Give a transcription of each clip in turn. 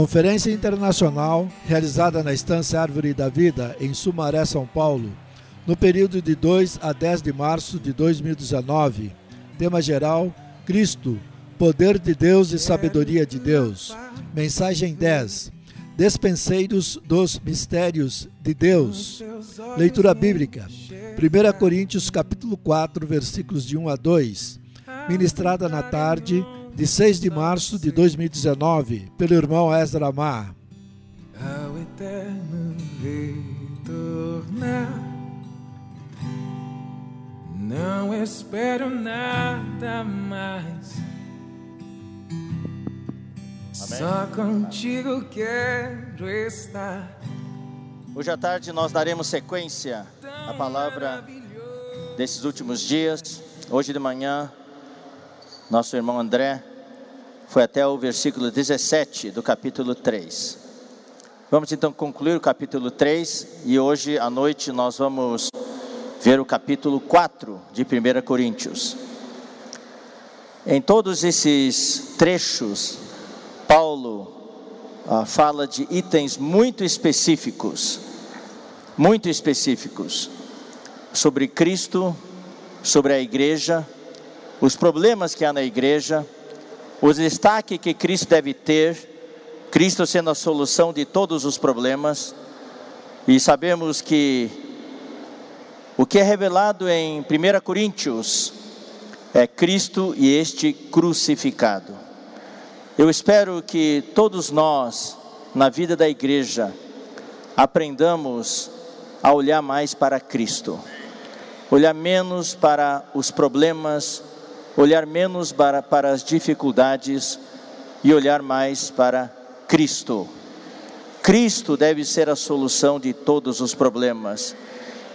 Conferência internacional realizada na Estância Árvore da Vida, em Sumaré, São Paulo, no período de 2 a 10 de março de 2019. Tema geral: Cristo, poder de Deus e sabedoria de Deus. Mensagem 10. Despenseiros dos mistérios de Deus. Leitura bíblica. 1 Coríntios capítulo 4, versículos de 1 a 2. Ministrada na tarde de 6 de março de 2019, pelo irmão Ezra Amar. Ao eterno retornar, não espero nada mais. Amém. Só contigo quero estar. Hoje à tarde nós daremos sequência à palavra desses últimos dias. Hoje de manhã, nosso irmão André foi até o versículo 17 do capítulo 3. Vamos então concluir o capítulo 3 e hoje à noite nós vamos ver o capítulo 4 de 1 Coríntios. Em todos esses trechos, Paulo ah, fala de itens muito específicos, muito específicos, sobre Cristo, sobre a igreja, os problemas que há na igreja, o destaque que Cristo deve ter, Cristo sendo a solução de todos os problemas, e sabemos que o que é revelado em 1 Coríntios é Cristo e este crucificado. Eu espero que todos nós, na vida da igreja, aprendamos a olhar mais para Cristo, olhar menos para os problemas, olhar menos para, para as dificuldades e olhar mais para Cristo. Cristo deve ser a solução de todos os problemas.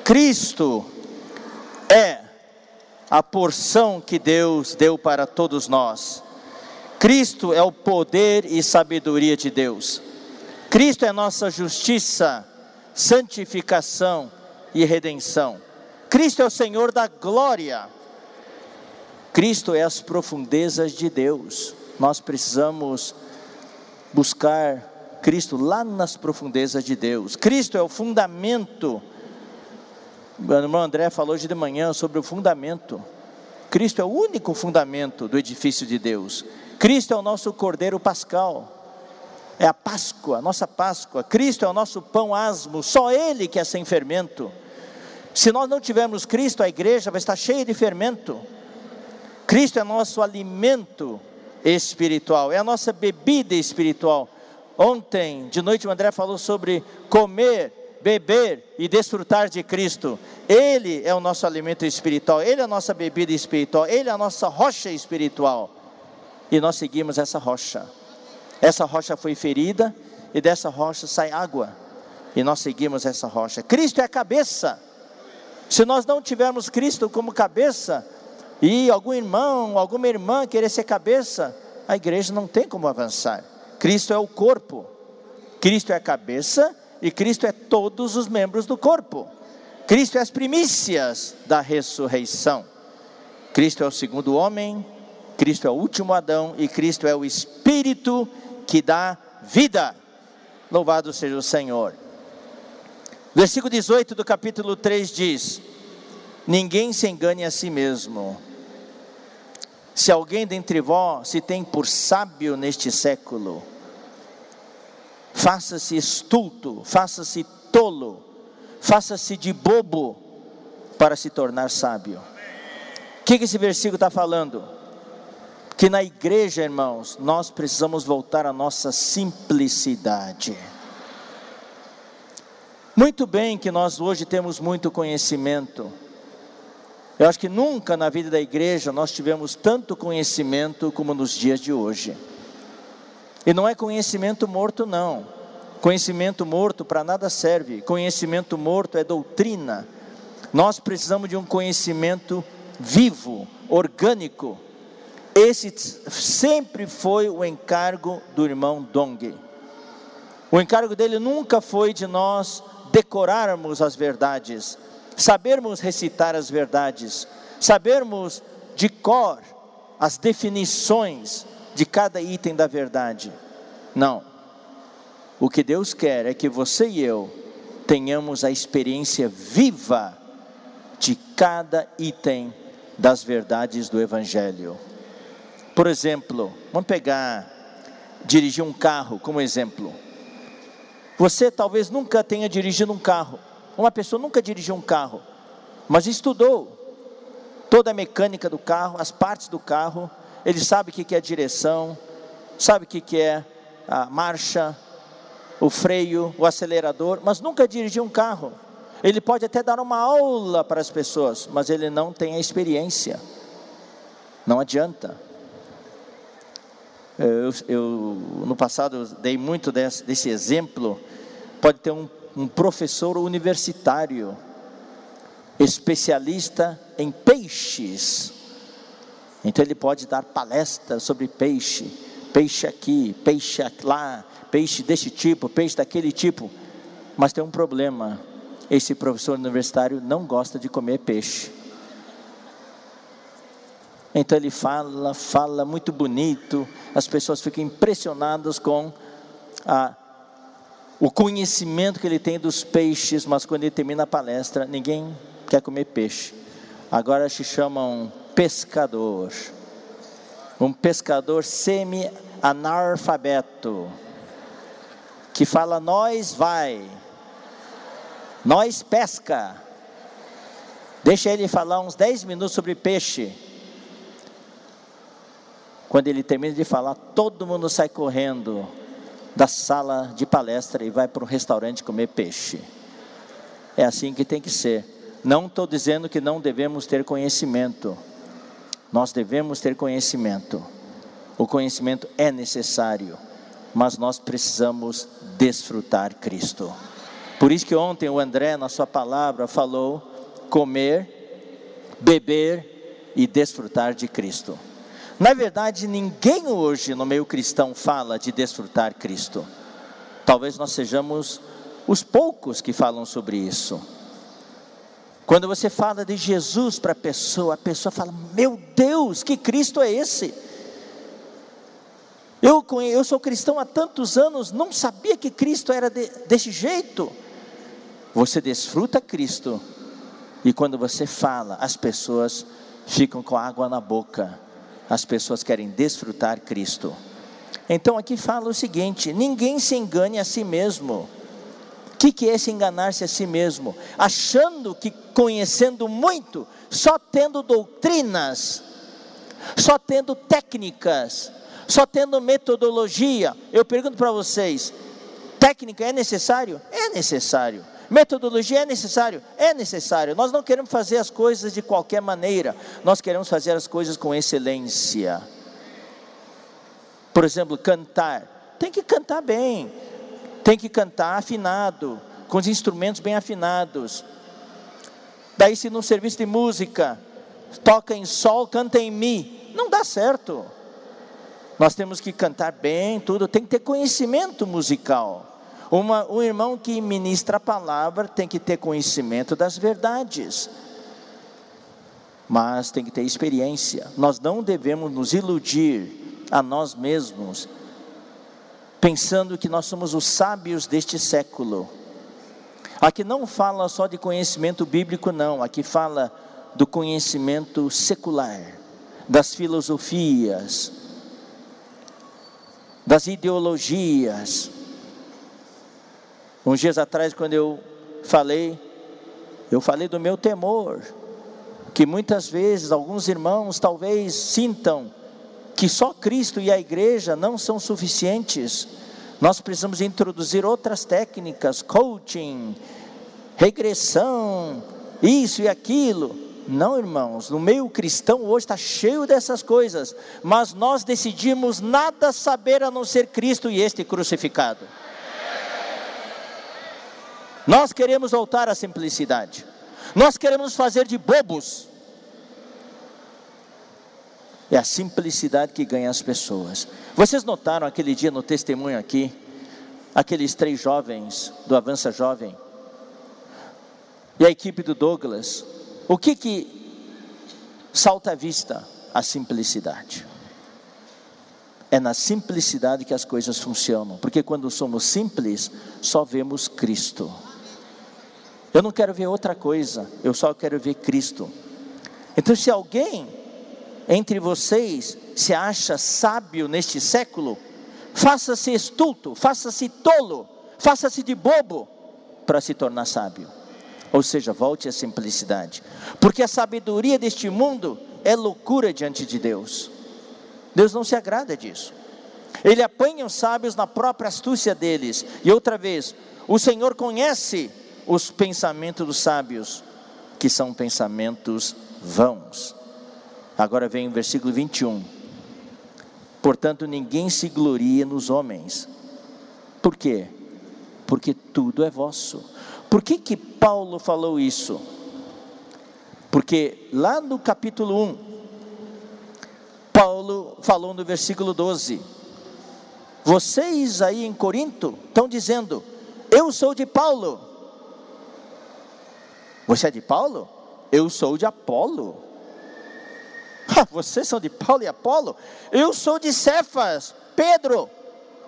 Cristo é a porção que Deus deu para todos nós. Cristo é o poder e sabedoria de Deus. Cristo é nossa justiça, santificação e redenção. Cristo é o Senhor da glória. Cristo é as profundezas de Deus. Nós precisamos buscar Cristo lá nas profundezas de Deus. Cristo é o fundamento. O irmão André falou hoje de manhã sobre o fundamento. Cristo é o único fundamento do edifício de Deus. Cristo é o nosso cordeiro pascal. É a Páscoa, a nossa Páscoa. Cristo é o nosso pão asmo, só Ele que é sem fermento. Se nós não tivermos Cristo, a igreja vai estar cheia de fermento. Cristo é nosso alimento espiritual, é a nossa bebida espiritual. Ontem, de noite, o André falou sobre comer, beber e desfrutar de Cristo. Ele é o nosso alimento espiritual, Ele é a nossa bebida espiritual, Ele é a nossa rocha espiritual. E nós seguimos essa rocha. Essa rocha foi ferida e dessa rocha sai água. E nós seguimos essa rocha. Cristo é a cabeça. Se nós não tivermos Cristo como cabeça, e algum irmão, alguma irmã querer ser cabeça, a igreja não tem como avançar. Cristo é o corpo, Cristo é a cabeça e Cristo é todos os membros do corpo. Cristo é as primícias da ressurreição. Cristo é o segundo homem, Cristo é o último Adão e Cristo é o Espírito que dá vida. Louvado seja o Senhor. Versículo 18 do capítulo 3 diz: Ninguém se engane a si mesmo. Se alguém dentre vós se tem por sábio neste século, faça-se estulto, faça-se tolo, faça-se de bobo para se tornar sábio. O que, que esse versículo está falando? Que na igreja, irmãos, nós precisamos voltar à nossa simplicidade. Muito bem que nós hoje temos muito conhecimento, eu acho que nunca na vida da igreja nós tivemos tanto conhecimento como nos dias de hoje. E não é conhecimento morto, não. Conhecimento morto para nada serve. Conhecimento morto é doutrina. Nós precisamos de um conhecimento vivo, orgânico. Esse sempre foi o encargo do irmão Dong. O encargo dele nunca foi de nós decorarmos as verdades, sabermos recitar as verdades, sabermos de cor as definições de cada item da verdade. Não. O que Deus quer é que você e eu tenhamos a experiência viva de cada item das verdades do Evangelho. Por exemplo, vamos pegar, dirigir um carro como exemplo. Você talvez nunca tenha dirigido um carro, uma pessoa nunca dirigiu um carro, mas estudou toda a mecânica do carro, as partes do carro, ele sabe o que é direção, sabe o que é a marcha, o freio, o acelerador, mas nunca dirigiu um carro. Ele pode até dar uma aula para as pessoas, mas ele não tem a experiência. Não adianta. Eu, eu no passado dei muito desse, desse exemplo. Pode ter um, um professor universitário, especialista em peixes. Então ele pode dar palestra sobre peixe, peixe aqui, peixe lá, peixe desse tipo, peixe daquele tipo. Mas tem um problema esse professor universitário não gosta de comer peixe. Então ele fala, fala muito bonito, as pessoas ficam impressionadas com a, o conhecimento que ele tem dos peixes, mas quando ele termina a palestra, ninguém quer comer peixe. Agora se chamam pescador. Um pescador semi-analfabeto, que fala, nós vai, nós pesca. Deixa ele falar uns 10 minutos sobre peixe. Quando ele termina de falar, todo mundo sai correndo da sala de palestra e vai para um restaurante comer peixe. É assim que tem que ser. Não estou dizendo que não devemos ter conhecimento. Nós devemos ter conhecimento. O conhecimento é necessário, mas nós precisamos desfrutar Cristo. Por isso que ontem o André, na sua palavra, falou comer, beber e desfrutar de Cristo. Na verdade, ninguém hoje no meio cristão fala de desfrutar Cristo. Talvez nós sejamos os poucos que falam sobre isso. Quando você fala de Jesus para a pessoa, a pessoa fala: Meu Deus, que Cristo é esse? Eu, eu sou cristão há tantos anos, não sabia que Cristo era de, desse jeito. Você desfruta Cristo, e quando você fala, as pessoas ficam com água na boca, as pessoas querem desfrutar Cristo. Então aqui fala o seguinte: ninguém se engane a si mesmo. O que, que é se enganar-se a si mesmo? Achando que conhecendo muito, só tendo doutrinas, só tendo técnicas, só tendo metodologia. Eu pergunto para vocês: técnica é necessário? É necessário. Metodologia é necessário? É necessário. Nós não queremos fazer as coisas de qualquer maneira, nós queremos fazer as coisas com excelência. Por exemplo, cantar. Tem que cantar bem, tem que cantar afinado, com os instrumentos bem afinados. Daí, se no serviço de música toca em sol, canta em mi, não dá certo. Nós temos que cantar bem, tudo, tem que ter conhecimento musical. Uma, um irmão que ministra a palavra tem que ter conhecimento das verdades, mas tem que ter experiência. Nós não devemos nos iludir a nós mesmos, pensando que nós somos os sábios deste século. Aqui não fala só de conhecimento bíblico, não, aqui fala do conhecimento secular, das filosofias, das ideologias, Uns dias atrás, quando eu falei, eu falei do meu temor, que muitas vezes alguns irmãos talvez sintam que só Cristo e a igreja não são suficientes. Nós precisamos introduzir outras técnicas, coaching, regressão, isso e aquilo. Não, irmãos, no meio cristão hoje está cheio dessas coisas, mas nós decidimos nada saber a não ser Cristo e este crucificado. Nós queremos voltar à simplicidade. Nós queremos fazer de bobos. É a simplicidade que ganha as pessoas. Vocês notaram aquele dia no testemunho aqui, aqueles três jovens do Avança Jovem e a equipe do Douglas. O que que salta à vista? A simplicidade. É na simplicidade que as coisas funcionam, porque quando somos simples, só vemos Cristo. Eu não quero ver outra coisa, eu só quero ver Cristo. Então, se alguém entre vocês se acha sábio neste século, faça-se estulto, faça-se tolo, faça-se de bobo para se tornar sábio. Ou seja, volte à simplicidade, porque a sabedoria deste mundo é loucura diante de Deus. Deus não se agrada disso. Ele apanha os sábios na própria astúcia deles. E outra vez, o Senhor conhece os pensamentos dos sábios, que são pensamentos vãos. Agora vem o versículo 21. Portanto, ninguém se glorie nos homens. Por quê? Porque tudo é vosso. Por que que Paulo falou isso? Porque lá no capítulo 1, Paulo falou no versículo 12: Vocês aí em Corinto estão dizendo, eu sou de Paulo. Você é de Paulo? Eu sou de Apolo. vocês são de Paulo e Apolo? Eu sou de Cefas, Pedro,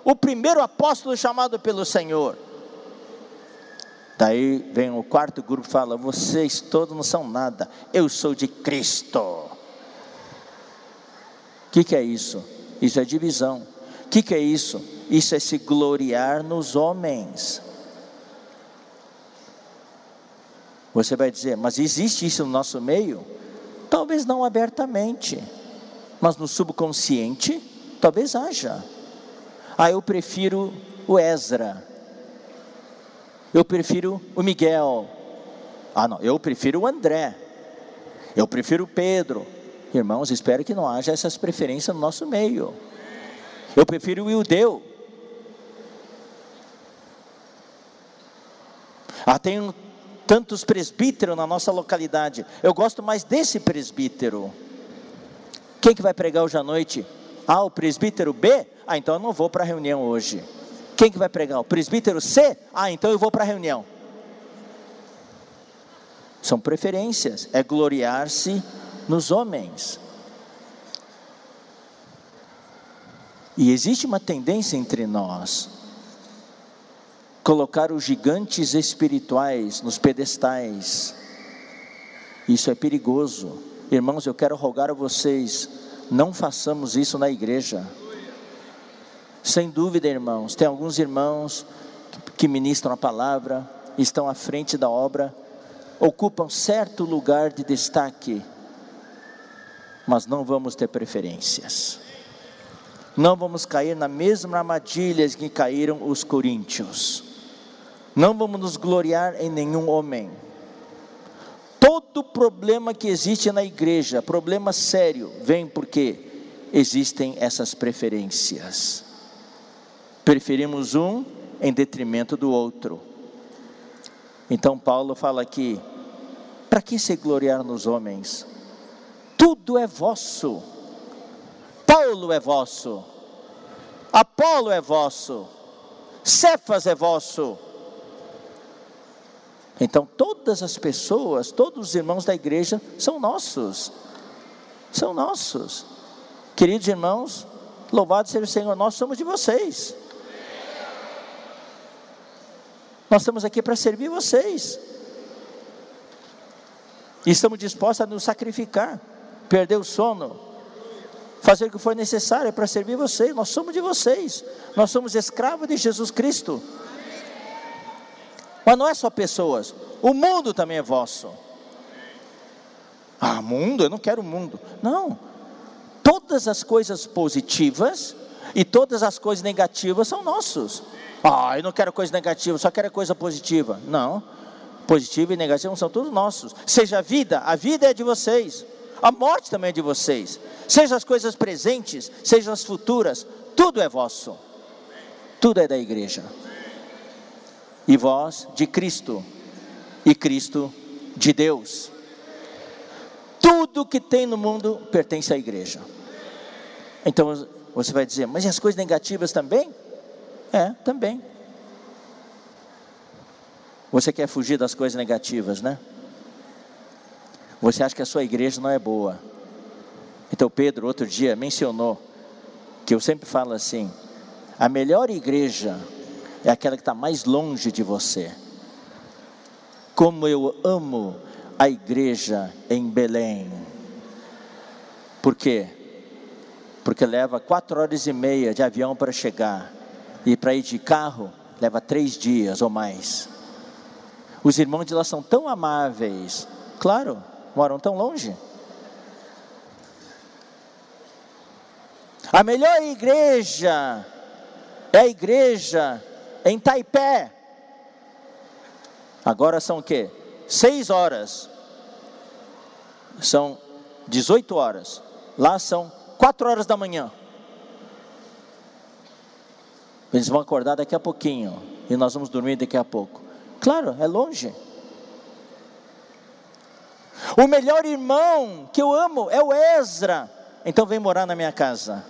o primeiro apóstolo chamado pelo Senhor. Daí vem o quarto grupo e fala: vocês todos não são nada, eu sou de Cristo. O que, que é isso? Isso é divisão. O que, que é isso? Isso é se gloriar nos homens. Você vai dizer, mas existe isso no nosso meio? Talvez não abertamente, mas no subconsciente, talvez haja. Ah, eu prefiro o Ezra. Eu prefiro o Miguel. Ah, não, eu prefiro o André. Eu prefiro o Pedro. Irmãos, espero que não haja essas preferências no nosso meio. Eu prefiro o Ildeu. Ah, tem tantos presbíteros na nossa localidade. Eu gosto mais desse presbítero. Quem que vai pregar hoje à noite? Ah, o presbítero B? Ah, então eu não vou para a reunião hoje. Quem que vai pregar? O presbítero C? Ah, então eu vou para a reunião. São preferências, é gloriar-se nos homens. E existe uma tendência entre nós colocar os gigantes espirituais nos pedestais. Isso é perigoso. Irmãos, eu quero rogar a vocês, não façamos isso na igreja. Sem dúvida, irmãos, tem alguns irmãos que ministram a palavra, estão à frente da obra, ocupam certo lugar de destaque, mas não vamos ter preferências. Não vamos cair na mesma armadilha que caíram os coríntios. Não vamos nos gloriar em nenhum homem. Todo problema que existe na igreja, problema sério, vem porque existem essas preferências. Preferimos um em detrimento do outro. Então Paulo fala aqui: para que se gloriar nos homens? Tudo é vosso. Paulo é vosso. Apolo é vosso. Cefas é vosso. Então, todas as pessoas, todos os irmãos da igreja são nossos. São nossos. Queridos irmãos, louvado seja o Senhor, nós somos de vocês. Nós estamos aqui para servir vocês. E estamos dispostos a nos sacrificar, perder o sono, fazer o que for necessário para servir vocês. Nós somos de vocês. Nós somos escravos de Jesus Cristo. Mas não é só pessoas, o mundo também é vosso. Ah, mundo? Eu não quero mundo. Não. Todas as coisas positivas e todas as coisas negativas são nossos. Ah, eu não quero coisa negativa, só quero coisa positiva. Não. Positivo e negativo são todos nossos. Seja a vida, a vida é de vocês. A morte também é de vocês. Seja as coisas presentes, sejam as futuras, tudo é vosso. Tudo é da igreja e vós de Cristo, e Cristo de Deus. Tudo que tem no mundo pertence à igreja. Então você vai dizer, mas e as coisas negativas também? É, também. Você quer fugir das coisas negativas, né? Você acha que a sua igreja não é boa. Então Pedro, outro dia, mencionou que eu sempre falo assim: a melhor igreja é aquela que está mais longe de você. Como eu amo a igreja em Belém. Por quê? Porque leva quatro horas e meia de avião para chegar, e para ir de carro leva três dias ou mais. Os irmãos de lá são tão amáveis, claro, moram tão longe. A melhor igreja é a igreja em Taipé. Agora são o quê? Seis horas. São 18 horas. Lá são quatro horas da manhã. Eles vão acordar daqui a pouquinho. E nós vamos dormir daqui a pouco. Claro, é longe. O melhor irmão que eu amo é o Ezra. Então vem morar na minha casa.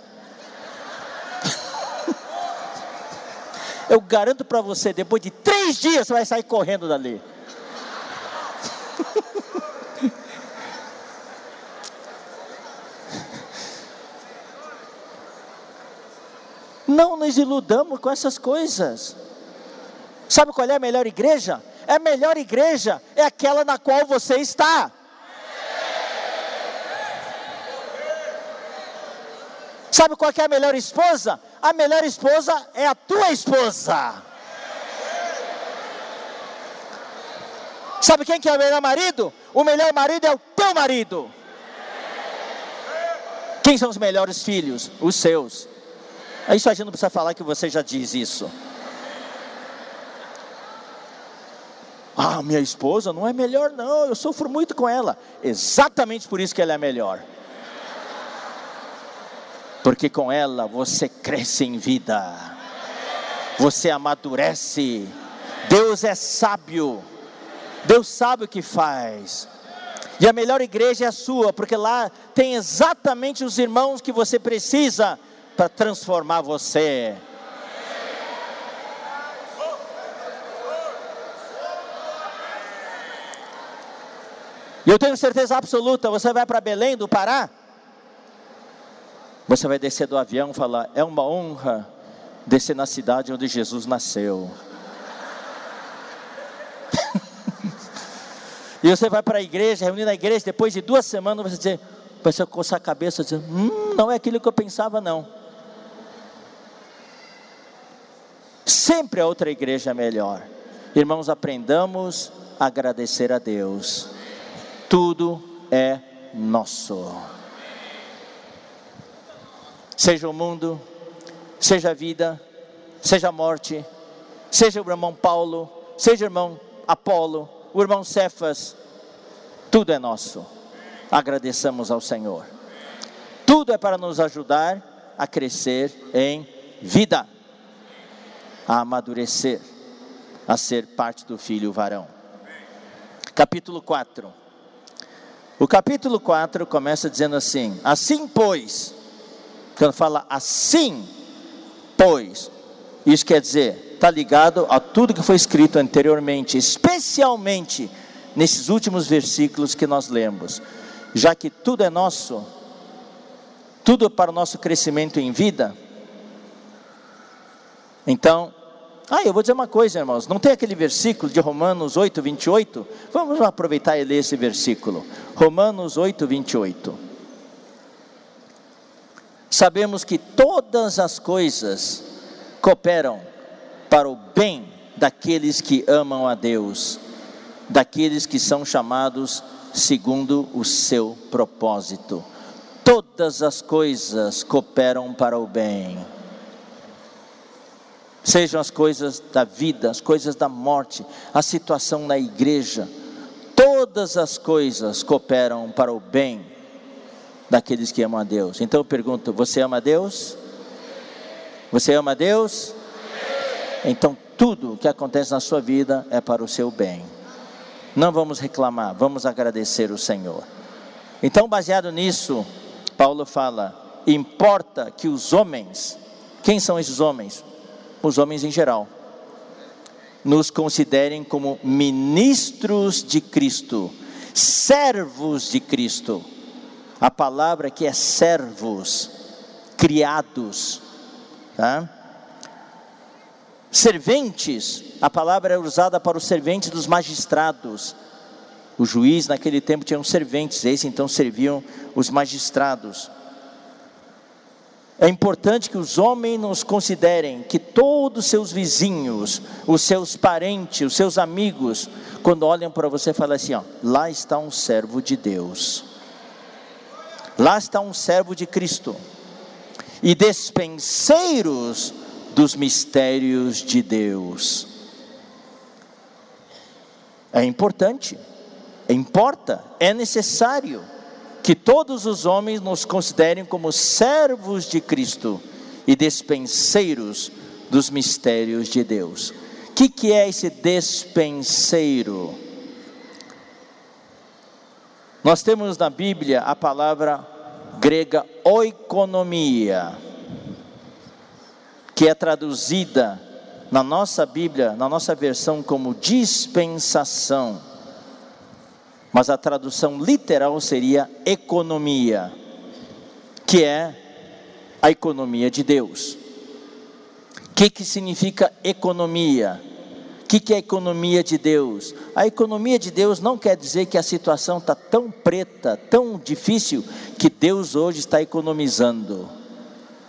Eu garanto para você, depois de três dias você vai sair correndo dali. Não nos iludamos com essas coisas. Sabe qual é a melhor igreja? É a melhor igreja é aquela na qual você está. Sabe qual é a melhor esposa? A melhor esposa é a tua esposa. Sabe quem que é o melhor marido? O melhor marido é o teu marido. Quem são os melhores filhos? Os seus. Isso a gente não precisa falar que você já diz isso. Ah, minha esposa não é melhor, não. Eu sofro muito com ela. Exatamente por isso que ela é melhor. Porque com ela você cresce em vida, você amadurece. Deus é sábio, Deus sabe o que faz. E a melhor igreja é a sua, porque lá tem exatamente os irmãos que você precisa para transformar você. E eu tenho certeza absoluta, você vai para Belém do Pará, você vai descer do avião e falar: é uma honra descer na cidade onde Jesus nasceu. e você vai para a igreja, reunir na igreja, depois de duas semanas você dizer, vai coçar a cabeça dizer, hum, não é aquilo que eu pensava não. Sempre a outra igreja é melhor. Irmãos, aprendamos a agradecer a Deus. Tudo é nosso seja o mundo, seja a vida, seja a morte, seja o irmão Paulo, seja o irmão Apolo, o irmão Cefas, tudo é nosso. Agradeçamos ao Senhor. Tudo é para nos ajudar a crescer em vida, a amadurecer, a ser parte do filho varão. Capítulo 4. O capítulo 4 começa dizendo assim: Assim, pois, quando fala assim, pois, isso quer dizer, está ligado a tudo que foi escrito anteriormente, especialmente nesses últimos versículos que nós lemos. Já que tudo é nosso, tudo é para o nosso crescimento em vida, então, ah, eu vou dizer uma coisa, irmãos, não tem aquele versículo de Romanos 8, 28? Vamos aproveitar e ler esse versículo. Romanos 8, 28 sabemos que todas as coisas cooperam para o bem daqueles que amam a Deus, daqueles que são chamados segundo o seu propósito. Todas as coisas cooperam para o bem. Sejam as coisas da vida, as coisas da morte, a situação na igreja, todas as coisas cooperam para o bem daqueles que amam a Deus. Então eu pergunto: você ama a Deus? Você ama a Deus? Então tudo que acontece na sua vida é para o seu bem. Não vamos reclamar, vamos agradecer o Senhor. Então, baseado nisso, Paulo fala: importa que os homens, quem são esses homens? Os homens em geral, nos considerem como ministros de Cristo, servos de Cristo a palavra que é servos, criados. Tá? Serventes, a palavra é usada para os serventes dos magistrados. O juiz naquele tempo tinha serventes, esses então serviam os magistrados. É importante que os homens nos considerem que todos os seus vizinhos, os seus parentes, os seus amigos, quando olham para você, falam assim: ó, lá está um servo de Deus, lá está um servo de Cristo, e despenseiros dos mistérios de Deus. É importante, importa, é necessário que todos os homens nos considerem como servos de Cristo e despenseiros dos mistérios de Deus. O que, que é esse despenseiro? Nós temos na Bíblia a palavra grega oikonomia, que é traduzida na nossa Bíblia, na nossa versão, como dispensação mas a tradução literal seria economia, que é a economia de Deus. O que, que significa economia? O que, que é economia de Deus? A economia de Deus não quer dizer que a situação está tão preta, tão difícil, que Deus hoje está economizando.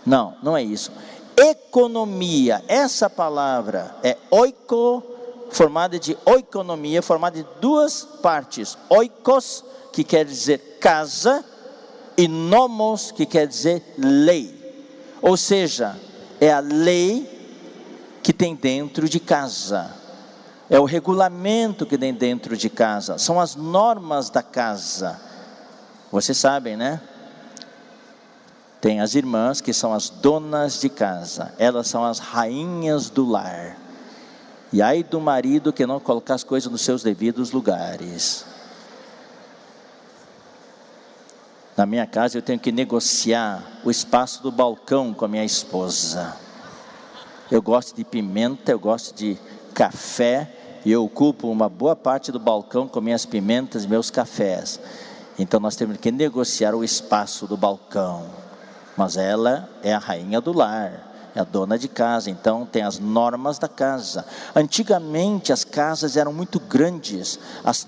Não, não é isso. Economia, essa palavra é oiko formada de oikonomia, formada de duas partes: oikos, que quer dizer casa, e nomos, que quer dizer lei. Ou seja, é a lei que tem dentro de casa. É o regulamento que tem dentro de casa, são as normas da casa. Vocês sabem, né? Tem as irmãs que são as donas de casa, elas são as rainhas do lar. E ai do marido que não colocar as coisas nos seus devidos lugares. Na minha casa eu tenho que negociar o espaço do balcão com a minha esposa. Eu gosto de pimenta, eu gosto de café e eu ocupo uma boa parte do balcão com minhas pimentas meus cafés. Então nós temos que negociar o espaço do balcão. Mas ela é a rainha do lar é a dona de casa, então tem as normas da casa. Antigamente as casas eram muito grandes,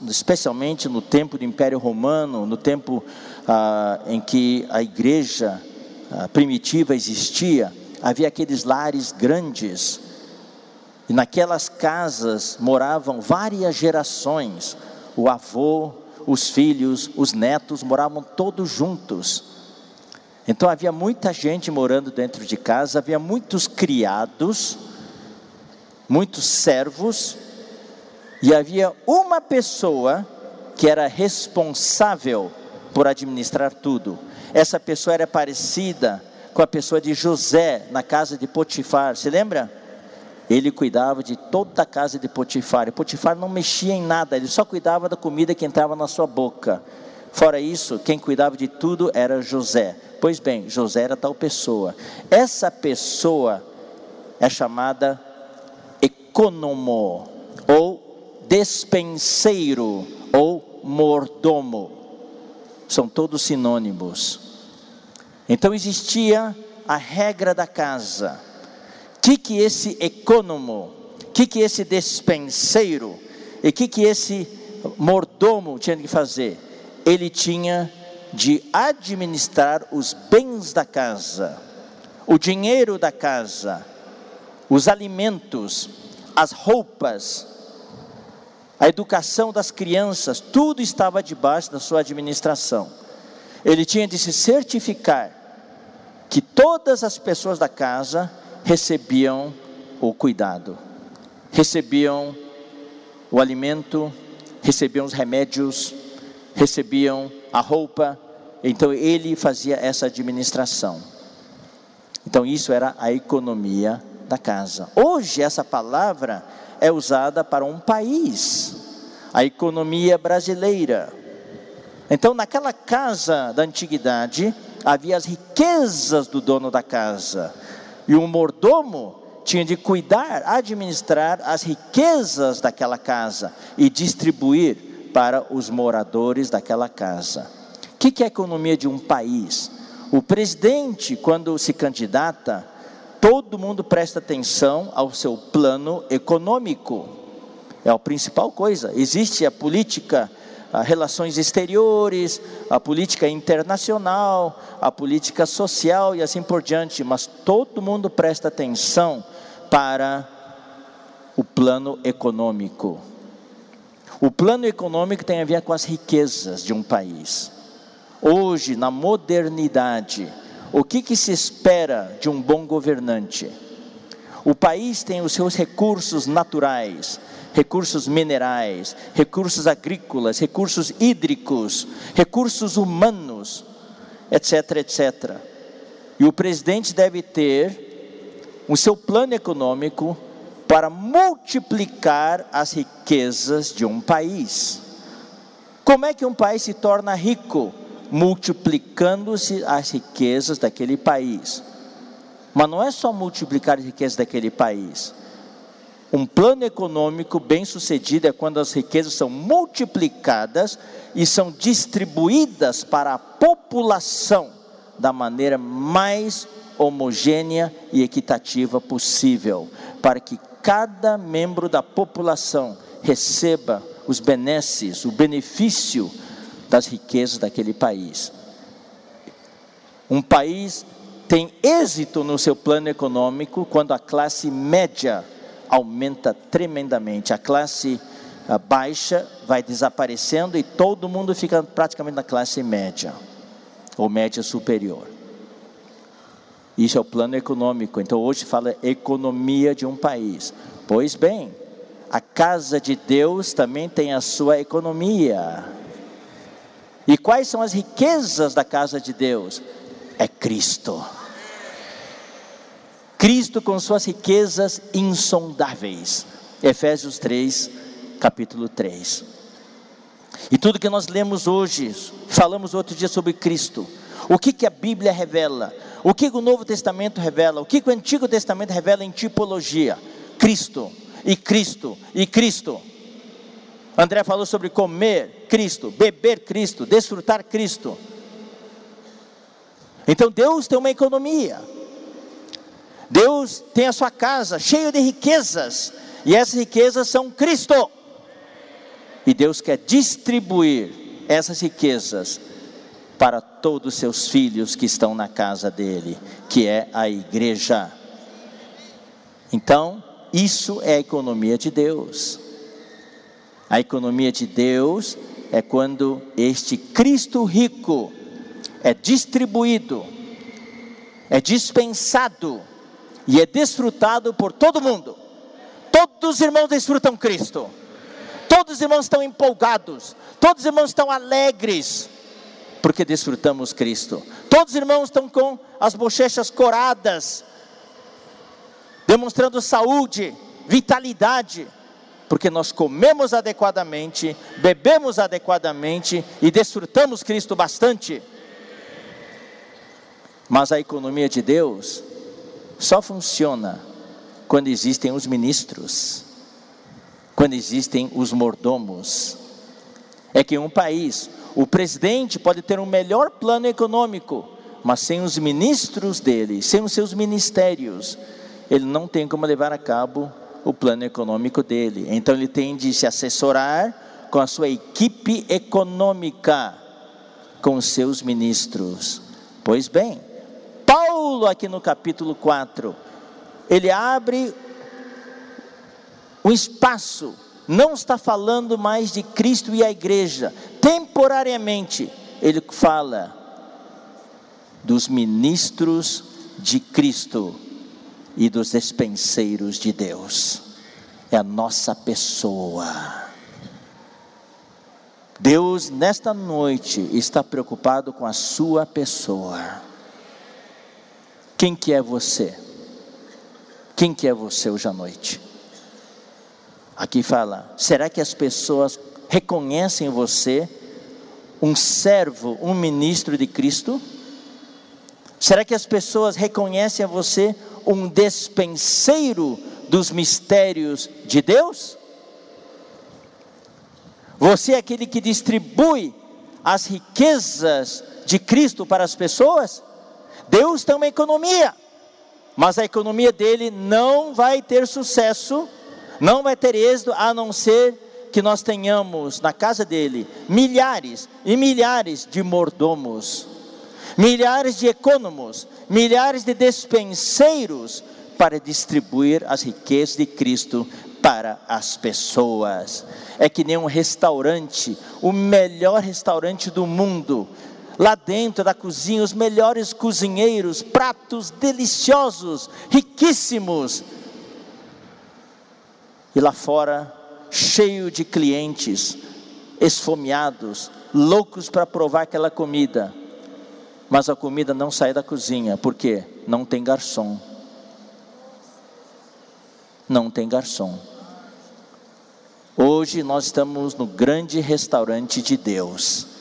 especialmente no tempo do Império Romano, no tempo ah, em que a igreja ah, primitiva existia, havia aqueles lares grandes, e naquelas casas moravam várias gerações, o avô, os filhos, os netos moravam todos juntos. Então havia muita gente morando dentro de casa, havia muitos criados, muitos servos, e havia uma pessoa que era responsável por administrar tudo. Essa pessoa era parecida com a pessoa de José na casa de Potifar, se lembra? Ele cuidava de toda a casa de Potifar, e Potifar não mexia em nada, ele só cuidava da comida que entrava na sua boca. Fora isso, quem cuidava de tudo era José. Pois bem, José era tal pessoa. Essa pessoa é chamada economo, ou despenseiro, ou mordomo. São todos sinônimos. Então existia a regra da casa. Que, que esse economo, que, que esse despenseiro, e que, que esse mordomo tinha que fazer? Ele tinha de administrar os bens da casa, o dinheiro da casa, os alimentos, as roupas, a educação das crianças, tudo estava debaixo da sua administração. Ele tinha de se certificar que todas as pessoas da casa recebiam o cuidado, recebiam o alimento, recebiam os remédios, recebiam a roupa, então ele fazia essa administração. Então isso era a economia da casa. Hoje essa palavra é usada para um país, a economia brasileira. Então naquela casa da antiguidade havia as riquezas do dono da casa e o mordomo tinha de cuidar, administrar as riquezas daquela casa e distribuir para os moradores daquela casa. O que é a economia de um país? O presidente, quando se candidata, todo mundo presta atenção ao seu plano econômico. É a principal coisa. Existe a política, as relações exteriores, a política internacional, a política social e assim por diante, mas todo mundo presta atenção para o plano econômico. O plano econômico tem a ver com as riquezas de um país. Hoje, na modernidade, o que, que se espera de um bom governante? O país tem os seus recursos naturais, recursos minerais, recursos agrícolas, recursos hídricos, recursos humanos, etc, etc. E o presidente deve ter o seu plano econômico para multiplicar as riquezas de um país. Como é que um país se torna rico? Multiplicando-se as riquezas daquele país. Mas não é só multiplicar as riquezas daquele país. Um plano econômico bem sucedido é quando as riquezas são multiplicadas e são distribuídas para a população da maneira mais homogênea e equitativa possível, para que cada membro da população receba os benesses, o benefício das riquezas daquele país. Um país tem êxito no seu plano econômico quando a classe média aumenta tremendamente. A classe baixa vai desaparecendo e todo mundo fica praticamente na classe média ou média superior. Isso é o plano econômico. Então hoje fala economia de um país. Pois bem, a casa de Deus também tem a sua economia. E quais são as riquezas da casa de Deus? É Cristo. Cristo com suas riquezas insondáveis. Efésios 3, capítulo 3. E tudo que nós lemos hoje, falamos outro dia sobre Cristo. O que, que a Bíblia revela? O que o Novo Testamento revela? O que o Antigo Testamento revela em tipologia? Cristo, e Cristo, e Cristo. André falou sobre comer Cristo, beber Cristo, desfrutar Cristo. Então Deus tem uma economia. Deus tem a sua casa cheia de riquezas, e essas riquezas são Cristo. E Deus quer distribuir essas riquezas para todos os seus filhos que estão na casa dele, que é a igreja. Então, isso é a economia de Deus. A economia de Deus é quando este Cristo rico é distribuído, é dispensado e é desfrutado por todo mundo. Todos os irmãos desfrutam Cristo. Todos os irmãos estão empolgados, todos os irmãos estão alegres porque desfrutamos Cristo. Todos os irmãos estão com as bochechas coradas, demonstrando saúde, vitalidade, porque nós comemos adequadamente, bebemos adequadamente e desfrutamos Cristo bastante. Mas a economia de Deus só funciona quando existem os ministros, quando existem os mordomos. É que um país o presidente pode ter um melhor plano econômico, mas sem os ministros dele, sem os seus ministérios, ele não tem como levar a cabo o plano econômico dele. Então ele tem de se assessorar com a sua equipe econômica, com os seus ministros. Pois bem, Paulo aqui no capítulo 4, ele abre um espaço não está falando mais de Cristo e a igreja. Temporariamente, ele fala dos ministros de Cristo e dos despenseiros de Deus. É a nossa pessoa. Deus, nesta noite, está preocupado com a sua pessoa. Quem que é você? Quem que é você hoje à noite? Aqui fala: será que as pessoas reconhecem você um servo, um ministro de Cristo? Será que as pessoas reconhecem a você um despenseiro dos mistérios de Deus? Você é aquele que distribui as riquezas de Cristo para as pessoas? Deus tem uma economia, mas a economia dele não vai ter sucesso, não vai ter êxito a não ser que nós tenhamos na casa dele milhares e milhares de mordomos, milhares de econômicos, milhares de despenseiros para distribuir as riquezas de Cristo para as pessoas. É que nem um restaurante, o melhor restaurante do mundo. Lá dentro da cozinha, os melhores cozinheiros, pratos deliciosos, riquíssimos. E lá fora, cheio de clientes, esfomeados, loucos para provar aquela comida. Mas a comida não sai da cozinha, porque não tem garçom. Não tem garçom. Hoje nós estamos no grande restaurante de Deus.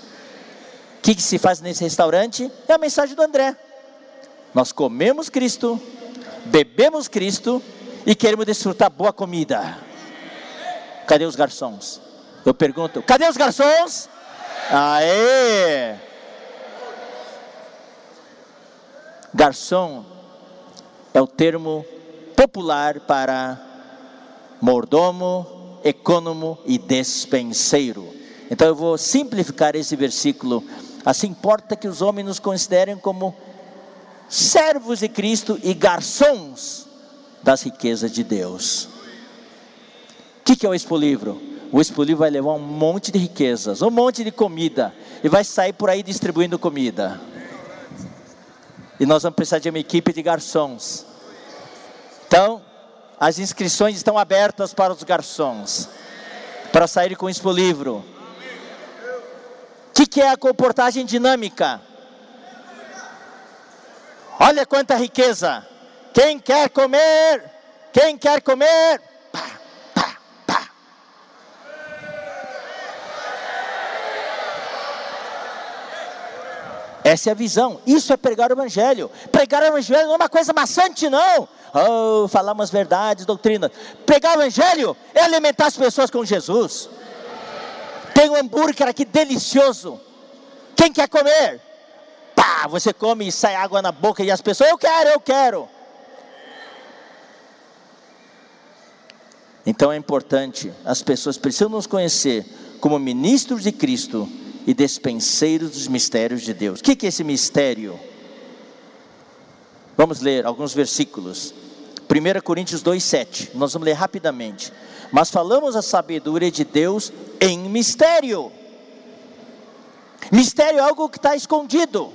O que, que se faz nesse restaurante? É a mensagem do André. Nós comemos Cristo, bebemos Cristo e queremos desfrutar boa comida. Cadê os garçons? Eu pergunto: cadê os garçons? Aê! Garçom é o termo popular para mordomo, econômico e despenseiro. Então eu vou simplificar esse versículo. Assim importa que os homens nos considerem como servos de Cristo e garçons das riquezas de Deus. O que, que é o Expo Livro? O Expo Livro vai levar um monte de riquezas, um monte de comida, e vai sair por aí distribuindo comida. E nós vamos precisar de uma equipe de garçons. Então, as inscrições estão abertas para os garçons, para sair com o Expo Livro. O que, que é a comportagem dinâmica? Olha quanta riqueza! Quem quer comer? Quem quer comer? Essa é a visão. Isso é pregar o Evangelho. Pregar o Evangelho não é uma coisa maçante, não. Oh, falar umas verdades, doutrinas. Pregar o Evangelho é alimentar as pessoas com Jesus. Tem um hambúrguer aqui delicioso. Quem quer comer? Pá, você come e sai água na boca e as pessoas, eu quero, eu quero. Então é importante, as pessoas precisam nos conhecer como ministros de Cristo e despenseiros dos mistérios de Deus. O que é esse mistério? Vamos ler alguns versículos. 1 Coríntios 2,7. Nós vamos ler rapidamente. Mas falamos a sabedoria de Deus em mistério. Mistério é algo que está escondido.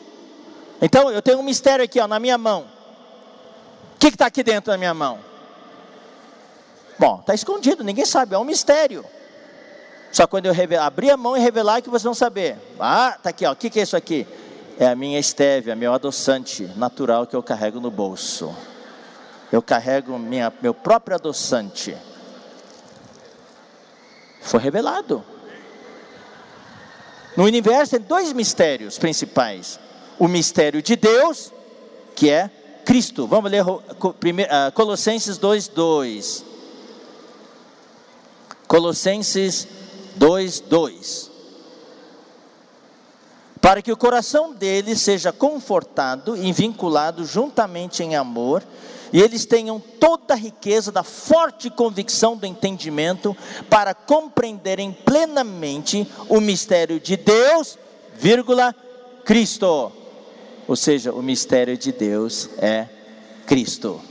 Então eu tenho um mistério aqui ó, na minha mão. O que está aqui dentro da minha mão? Bom, está escondido, ninguém sabe, é um mistério. Só quando eu abrir a mão e revelar que vocês vão saber. Ah, tá aqui, ó. O que, que é isso aqui? É a minha estévia, meu adoçante natural que eu carrego no bolso. Eu carrego minha, meu próprio adoçante. Foi revelado. No universo tem dois mistérios principais: o mistério de Deus, que é Cristo. Vamos ler ah, Colossenses 2:2. Colossenses 2, 2. Para que o coração deles seja confortado e vinculado juntamente em amor, e eles tenham toda a riqueza da forte convicção do entendimento, para compreenderem plenamente o mistério de Deus, vírgula, Cristo. Ou seja, o mistério de Deus é Cristo.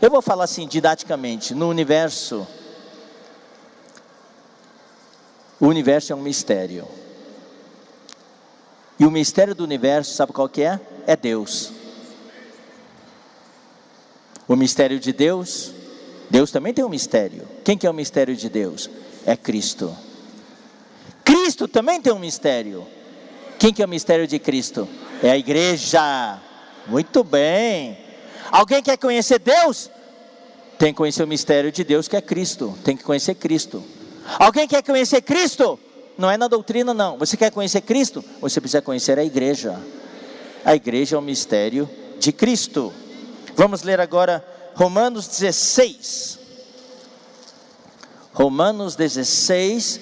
Eu vou falar assim didaticamente: no universo o universo é um mistério. E o mistério do universo, sabe qual que é? É Deus. O mistério de Deus, Deus também tem um mistério. Quem que é o mistério de Deus? É Cristo. Cristo também tem um mistério. Quem que é o mistério de Cristo? É a igreja. Muito bem. Alguém quer conhecer Deus? Tem que conhecer o mistério de Deus que é Cristo. Tem que conhecer Cristo. Alguém quer conhecer Cristo? Não é na doutrina, não. Você quer conhecer Cristo? Você precisa conhecer a igreja. A igreja é o mistério de Cristo. Vamos ler agora Romanos 16. Romanos 16,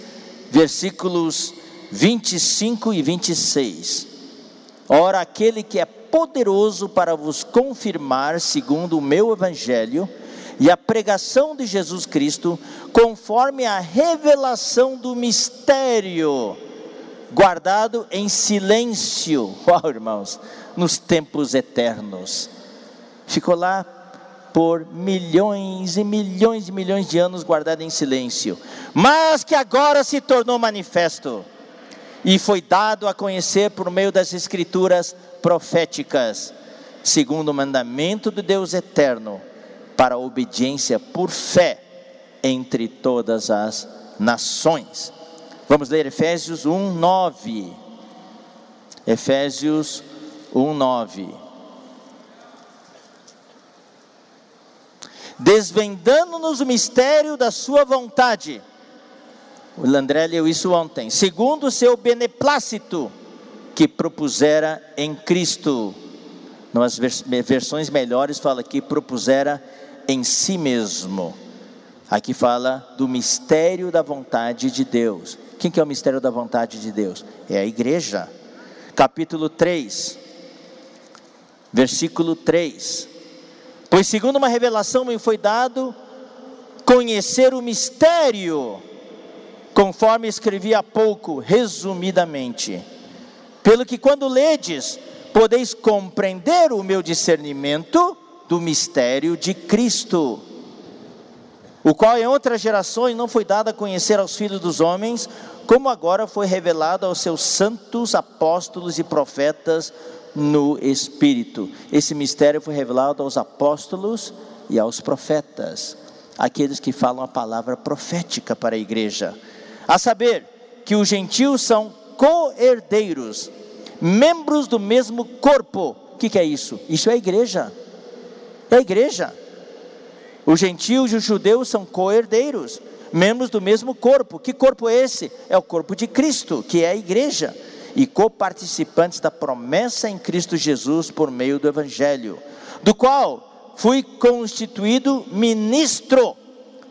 versículos 25 e 26. Ora, aquele que é poderoso para vos confirmar, segundo o meu evangelho, e a pregação de Jesus Cristo, conforme a revelação do mistério, guardado em silêncio, uau, irmãos, nos tempos eternos. Ficou lá por milhões e milhões e milhões de anos guardado em silêncio, mas que agora se tornou manifesto e foi dado a conhecer por meio das escrituras proféticas, segundo o mandamento do Deus eterno, para a obediência por fé entre todas as nações. Vamos ler Efésios 1, 9. Efésios 1, desvendando-nos o mistério da sua vontade. O André leu isso ontem. Segundo o seu beneplácito, que propusera em Cristo. Nas versões melhores fala que propusera em si mesmo. Aqui fala do mistério da vontade de Deus. Quem que é o mistério da vontade de Deus? É a igreja. Capítulo 3, versículo 3. Pois, segundo uma revelação, me foi dado conhecer o mistério, conforme escrevi há pouco, resumidamente. Pelo que, quando ledes, podeis compreender o meu discernimento do mistério de Cristo, o qual em outras gerações não foi dado a conhecer aos filhos dos homens, como agora foi revelado aos seus santos apóstolos e profetas no Espírito. Esse mistério foi revelado aos apóstolos e aos profetas, aqueles que falam a palavra profética para a igreja. A saber, que os gentios são co-herdeiros, membros do mesmo corpo. O que, que é isso? Isso é a igreja. É a igreja. Os gentios e os judeus são co-herdeiros, membros do mesmo corpo. Que corpo é esse? É o corpo de Cristo, que é a igreja e coparticipantes da promessa em Cristo Jesus por meio do Evangelho, do qual fui constituído ministro,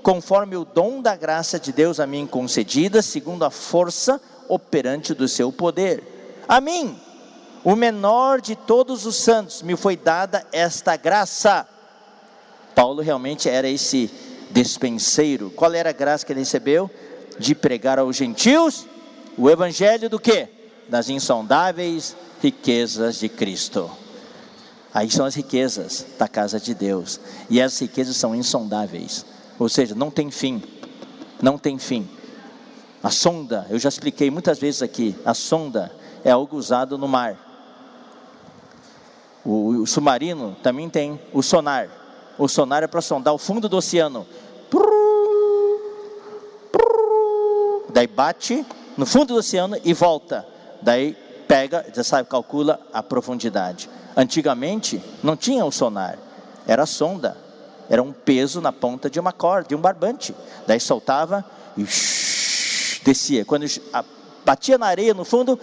conforme o dom da graça de Deus a mim concedida, segundo a força operante do seu poder. A mim, o menor de todos os santos, me foi dada esta graça. Paulo realmente era esse despenseiro. Qual era a graça que ele recebeu? De pregar aos gentios o evangelho do que? Das insondáveis riquezas de Cristo. Aí são as riquezas da casa de Deus. E essas riquezas são insondáveis. Ou seja, não tem fim. Não tem fim. A sonda, eu já expliquei muitas vezes aqui, a sonda é algo usado no mar. O, o submarino também tem o sonar. O sonar é para sondar o fundo do oceano. Daí bate no fundo do oceano e volta. Daí pega, já sabe, calcula a profundidade. Antigamente não tinha o sonar, era sonda, era um peso na ponta de uma corda, de um barbante. Daí soltava e descia. Quando batia na areia no fundo,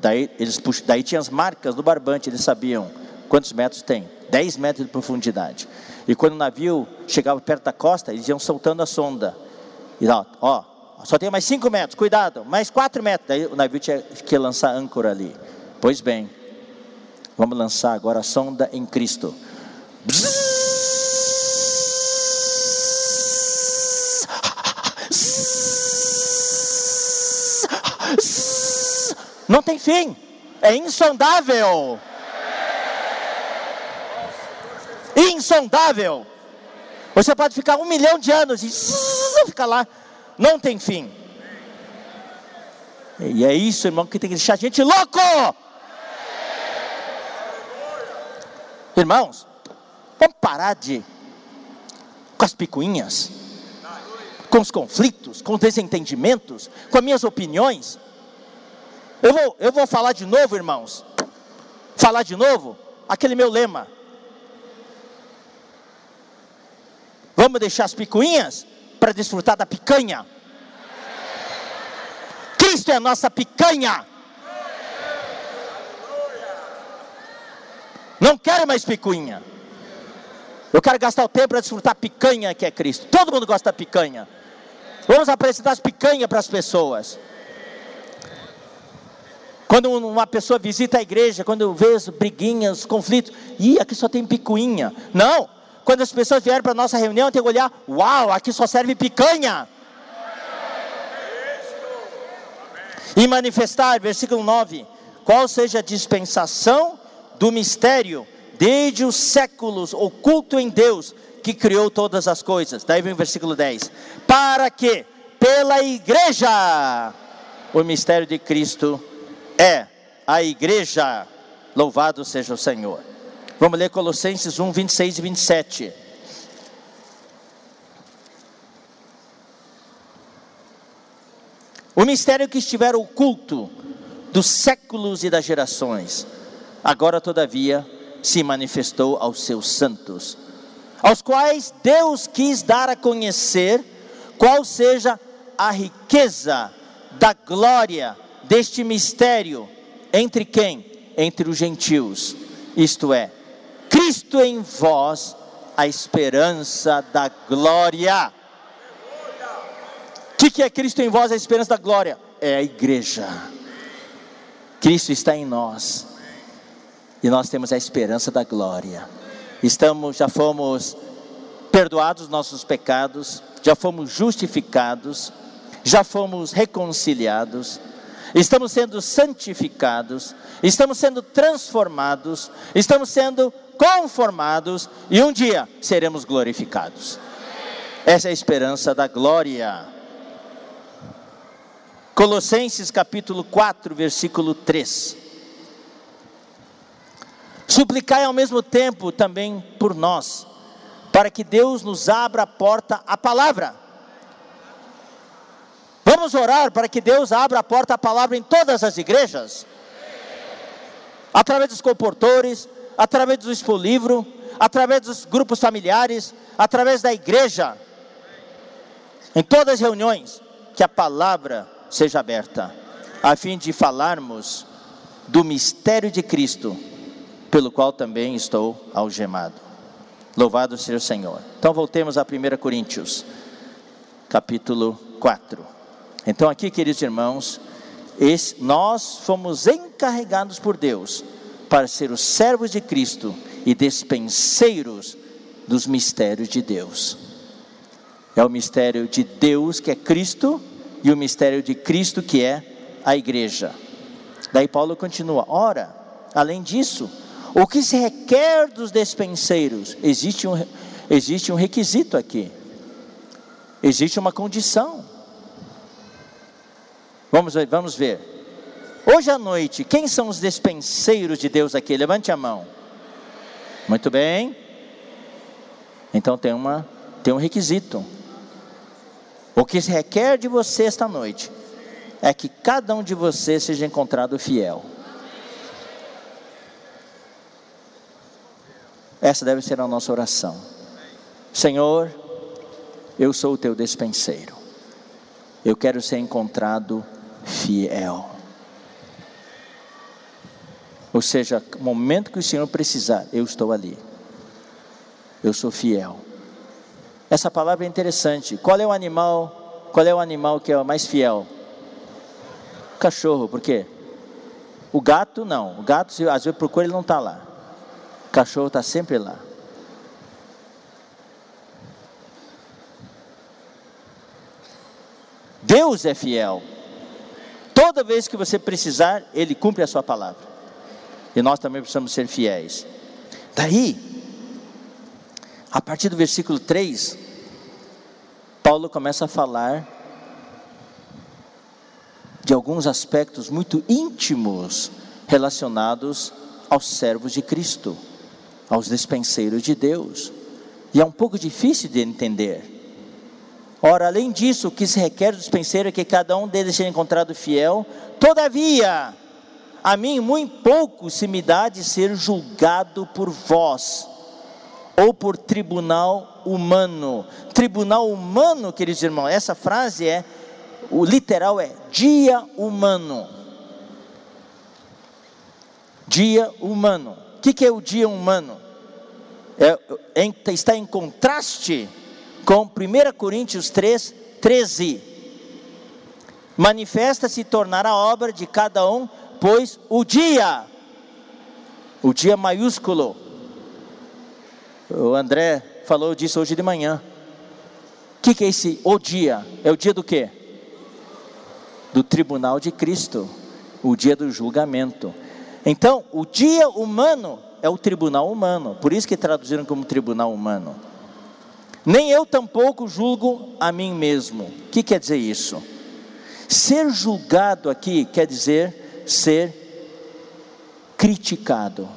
daí eles daí tinha as marcas do barbante, eles sabiam quantos metros tem, 10 metros de profundidade. E quando o navio chegava perto da costa, eles iam soltando a sonda. E ó, ó só tem mais 5 metros, cuidado, mais 4 metros. Daí o navio tinha que lançar âncora ali. Pois bem, vamos lançar agora a sonda em Cristo. Não tem fim, é insondável. Insondável. Você pode ficar um milhão de anos e ficar lá não tem fim. E é isso, irmão, que tem que deixar a gente louco. Irmãos, vamos parar de com as picuinhas, com os conflitos, com os desentendimentos, com as minhas opiniões. Eu vou, eu vou falar de novo, irmãos. Falar de novo aquele meu lema. Vamos deixar as picuinhas para desfrutar da picanha. Cristo é a nossa picanha. Não quero mais picuinha. Eu quero gastar o tempo para desfrutar picanha que é Cristo. Todo mundo gosta da picanha. Vamos apresentar as picanhas para as pessoas. Quando uma pessoa visita a igreja, quando vê as briguinhas, conflitos, e aqui só tem picuinha. Não! Quando as pessoas vierem para a nossa reunião, tem que olhar, uau, aqui só serve picanha. E manifestar, versículo 9: qual seja a dispensação do mistério, desde os séculos, oculto em Deus, que criou todas as coisas. Daí vem o versículo 10: para que, pela igreja, o mistério de Cristo é a igreja. Louvado seja o Senhor. Vamos ler Colossenses 1, 26 e 27. O mistério que estiver oculto dos séculos e das gerações, agora todavia se manifestou aos seus santos, aos quais Deus quis dar a conhecer qual seja a riqueza da glória deste mistério entre quem? Entre os gentios, isto é, Cristo em vós, a esperança da glória. O que, que é Cristo em vós, a esperança da glória? É a igreja. Cristo está em nós. E nós temos a esperança da glória. Estamos, já fomos perdoados nossos pecados, já fomos justificados, já fomos reconciliados, estamos sendo santificados, estamos sendo transformados, estamos sendo conformados e um dia seremos glorificados. Essa é a esperança da glória. Colossenses capítulo 4, versículo 3. Suplicai ao mesmo tempo também por nós, para que Deus nos abra a porta à palavra Vamos orar para que Deus abra a porta à palavra em todas as igrejas? Através dos comportores, através do expo-livro, através dos grupos familiares, através da igreja, em todas as reuniões, que a palavra seja aberta, a fim de falarmos do mistério de Cristo, pelo qual também estou algemado. Louvado seja o Senhor. Então voltemos a 1 Coríntios, capítulo 4. Então, aqui, queridos irmãos, nós fomos encarregados por Deus para ser os servos de Cristo e despenseiros dos mistérios de Deus. É o mistério de Deus que é Cristo e o mistério de Cristo que é a igreja. Daí Paulo continua: ora, além disso, o que se requer dos despenseiros? Existe um, existe um requisito aqui, existe uma condição. Vamos vamos ver. Hoje à noite, quem são os despenseiros de Deus aqui? Levante a mão. Muito bem. Então tem uma tem um requisito. O que se requer de você esta noite é que cada um de vocês seja encontrado fiel. Essa deve ser a nossa oração. Senhor, eu sou o teu despenseiro. Eu quero ser encontrado fiel. Ou seja, no momento que o Senhor precisar, eu estou ali. Eu sou fiel. Essa palavra é interessante. Qual é o animal? Qual é o animal que é o mais fiel? O cachorro, por quê? O gato não. O gato, às vezes procura, ele não está lá. O cachorro está sempre lá. Deus é fiel. Toda vez que você precisar, Ele cumpre a sua palavra. E nós também precisamos ser fiéis. Daí, a partir do versículo 3, Paulo começa a falar de alguns aspectos muito íntimos relacionados aos servos de Cristo, aos despenseiros de Deus. E é um pouco difícil de entender. Ora, além disso, o que se requer do dispenseiro é que cada um deles seja encontrado fiel. Todavia, a mim muito pouco se me dá de ser julgado por vós, ou por tribunal humano. Tribunal humano, queridos irmãos, essa frase é, o literal é dia humano. Dia humano. O que, é o dia humano? É, é, está em contraste com 1 Coríntios 3, 13. manifesta se tornar a obra de cada um, pois o dia, o dia maiúsculo, o André falou disso hoje de manhã. O que, que é esse o dia? É o dia do quê? Do tribunal de Cristo, o dia do julgamento. Então, o dia humano é o tribunal humano, por isso que traduziram como tribunal humano. Nem eu tampouco julgo a mim mesmo. O que quer dizer isso? Ser julgado aqui quer dizer ser criticado.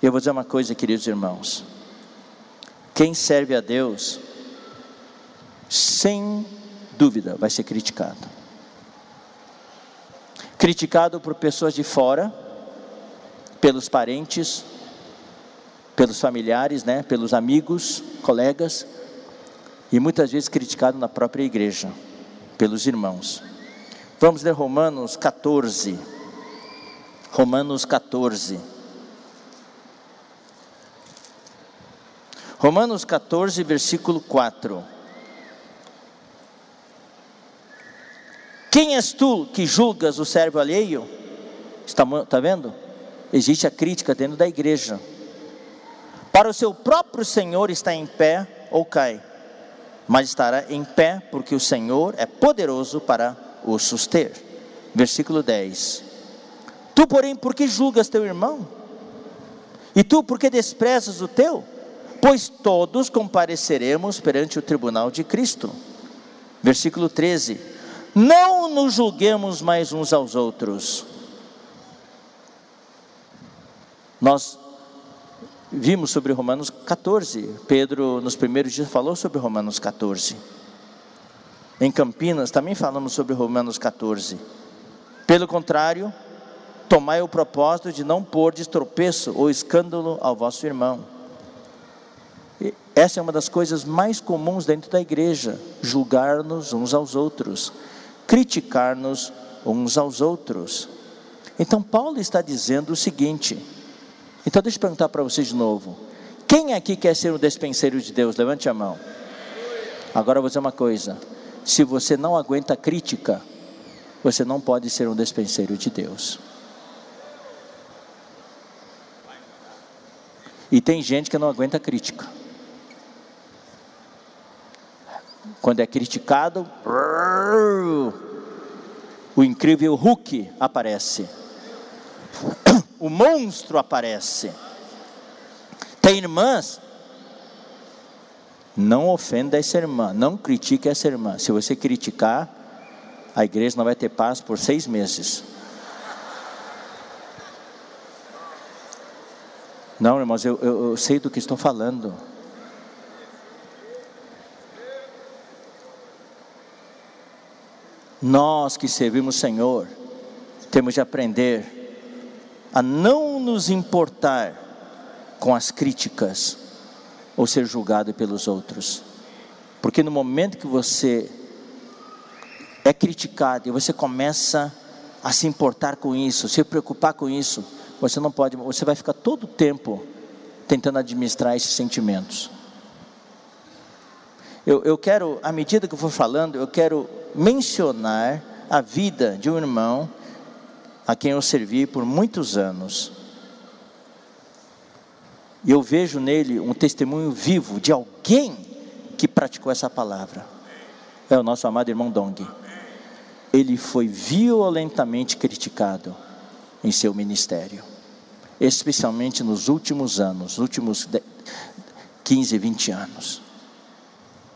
Eu vou dizer uma coisa, queridos irmãos. Quem serve a Deus, sem dúvida, vai ser criticado. Criticado por pessoas de fora, pelos parentes, pelos familiares, né, pelos amigos, colegas, e muitas vezes criticado na própria igreja, pelos irmãos. Vamos ler Romanos 14. Romanos 14. Romanos 14, versículo 4. Quem és tu que julgas o servo alheio? Está, está vendo? Existe a crítica dentro da igreja. Para o seu próprio Senhor está em pé ou cai, mas estará em pé porque o Senhor é poderoso para o suster. Versículo 10. Tu, porém, por que julgas teu irmão? E tu, por que desprezas o teu? Pois todos compareceremos perante o tribunal de Cristo. Versículo 13. Não nos julguemos mais uns aos outros. Nós vimos sobre Romanos 14. Pedro, nos primeiros dias, falou sobre Romanos 14. Em Campinas, também falamos sobre Romanos 14. Pelo contrário, tomai o propósito de não pôr de tropeço ou escândalo ao vosso irmão. Essa é uma das coisas mais comuns dentro da igreja: julgar-nos uns aos outros, criticar-nos uns aos outros. Então, Paulo está dizendo o seguinte: então deixa eu perguntar para vocês de novo. Quem aqui quer ser um despenseiro de Deus? Levante a mão. Agora eu vou dizer uma coisa. Se você não aguenta crítica, você não pode ser um despenseiro de Deus. E tem gente que não aguenta crítica. Quando é criticado, o incrível Hulk aparece o monstro aparece. Tem irmãs, não ofenda essa irmã, não critique essa irmã. Se você criticar, a igreja não vai ter paz por seis meses. Não, irmãos, eu, eu, eu sei do que estou falando. Nós que servimos o Senhor, temos de aprender a não nos importar com as críticas ou ser julgado pelos outros. Porque no momento que você é criticado e você começa a se importar com isso, se preocupar com isso, você não pode, você vai ficar todo o tempo tentando administrar esses sentimentos. Eu, eu quero, à medida que eu for falando, eu quero mencionar a vida de um irmão a quem eu servi por muitos anos. E eu vejo nele um testemunho vivo de alguém que praticou essa palavra. É o nosso amado irmão Dong. Ele foi violentamente criticado em seu ministério, especialmente nos últimos anos, últimos 15, 20 anos.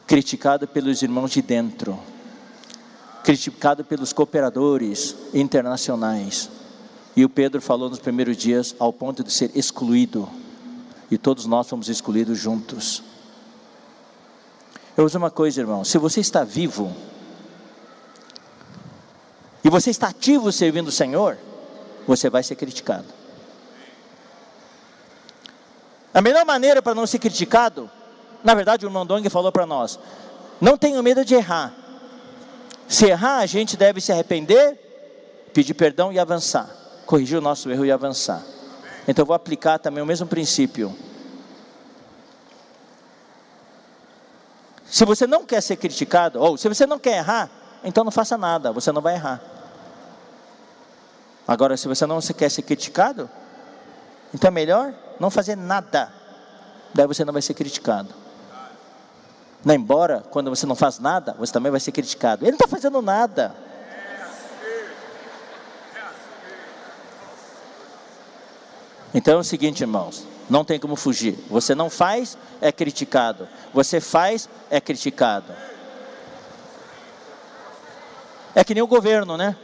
Criticado pelos irmãos de dentro, criticado pelos cooperadores internacionais. E o Pedro falou nos primeiros dias ao ponto de ser excluído. E todos nós fomos excluídos juntos. Eu dizer uma coisa, irmão: se você está vivo, e você está ativo servindo o Senhor, você vai ser criticado. A melhor maneira para não ser criticado, na verdade, o irmão Dong falou para nós: não tenha medo de errar. Se errar, a gente deve se arrepender, pedir perdão e avançar. Corrigir o nosso erro e avançar. Então eu vou aplicar também o mesmo princípio. Se você não quer ser criticado, ou se você não quer errar, então não faça nada, você não vai errar. Agora, se você não quer ser criticado, então é melhor não fazer nada, daí você não vai ser criticado. Não, embora quando você não faz nada, você também vai ser criticado. Ele não está fazendo nada. Então é o seguinte, irmãos: não tem como fugir. Você não faz, é criticado. Você faz, é criticado. É que nem o governo, né?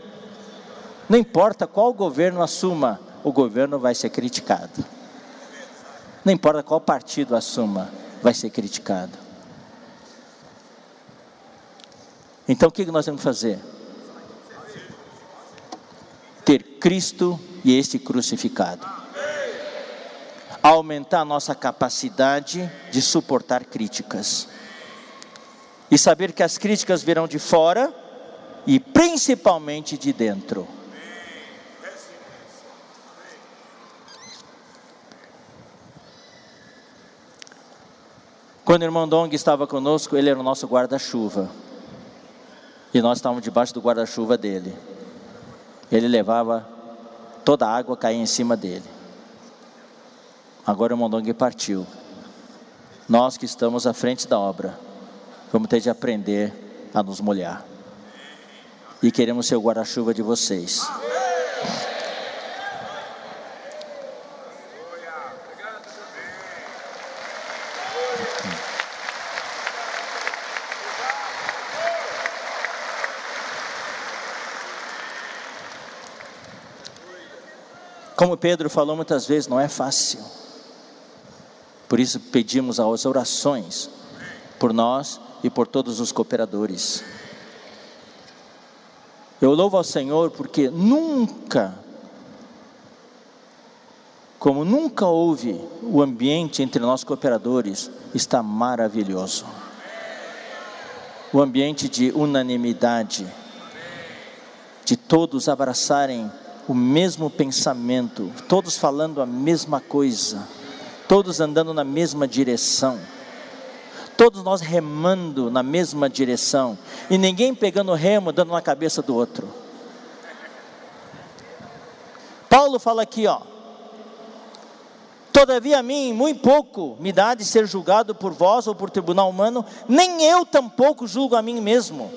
Não importa qual governo assuma, o governo vai ser criticado. Não importa qual partido assuma, vai ser criticado. Então o que nós temos que fazer? Ter Cristo e este crucificado aumentar a nossa capacidade de suportar críticas. E saber que as críticas virão de fora e principalmente de dentro. Quando o irmão Dong estava conosco, ele era o nosso guarda-chuva. E nós estávamos debaixo do guarda-chuva dele. Ele levava toda a água cair em cima dele. Agora o Mondong partiu. Nós que estamos à frente da obra, vamos ter de aprender a nos molhar. E queremos ser o guarda-chuva de vocês. Como Pedro falou muitas vezes, não é fácil. Por isso pedimos as orações por nós e por todos os cooperadores. Eu louvo ao Senhor porque nunca, como nunca houve, o ambiente entre nós cooperadores está maravilhoso. O ambiente de unanimidade, de todos abraçarem o mesmo pensamento, todos falando a mesma coisa todos andando na mesma direção, todos nós remando na mesma direção, e ninguém pegando o remo, dando na cabeça do outro. Paulo fala aqui, ó. Todavia a mim, muito pouco me dá de ser julgado por vós ou por tribunal humano, nem eu tampouco julgo a mim mesmo.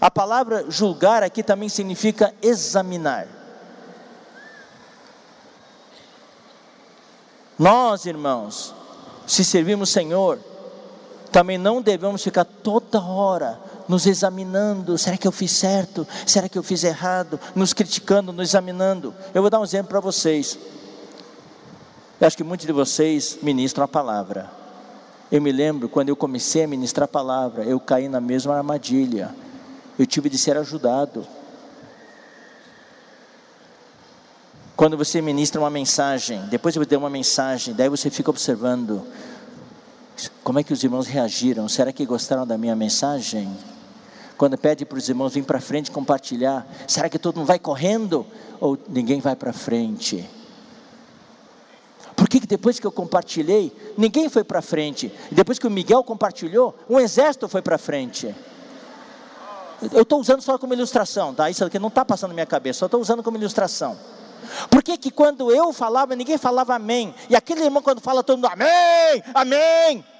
A palavra julgar aqui também significa examinar. Nós, irmãos, se servimos Senhor, também não devemos ficar toda hora nos examinando: será que eu fiz certo? Será que eu fiz errado? Nos criticando, nos examinando. Eu vou dar um exemplo para vocês. Eu acho que muitos de vocês ministram a palavra. Eu me lembro quando eu comecei a ministrar a palavra, eu caí na mesma armadilha. Eu tive de ser ajudado. Quando você ministra uma mensagem, depois eu dei uma mensagem, daí você fica observando como é que os irmãos reagiram. Será que gostaram da minha mensagem? Quando pede para os irmãos vir para frente compartilhar, será que todo mundo vai correndo ou ninguém vai para frente? Por que, que depois que eu compartilhei, ninguém foi para frente? E depois que o Miguel compartilhou, um exército foi para frente. Eu estou usando só como ilustração, tá? Isso aqui não está passando na minha cabeça, só estou usando como ilustração. Por que, que quando eu falava, ninguém falava amém? E aquele irmão, quando fala, todo mundo amém, amém.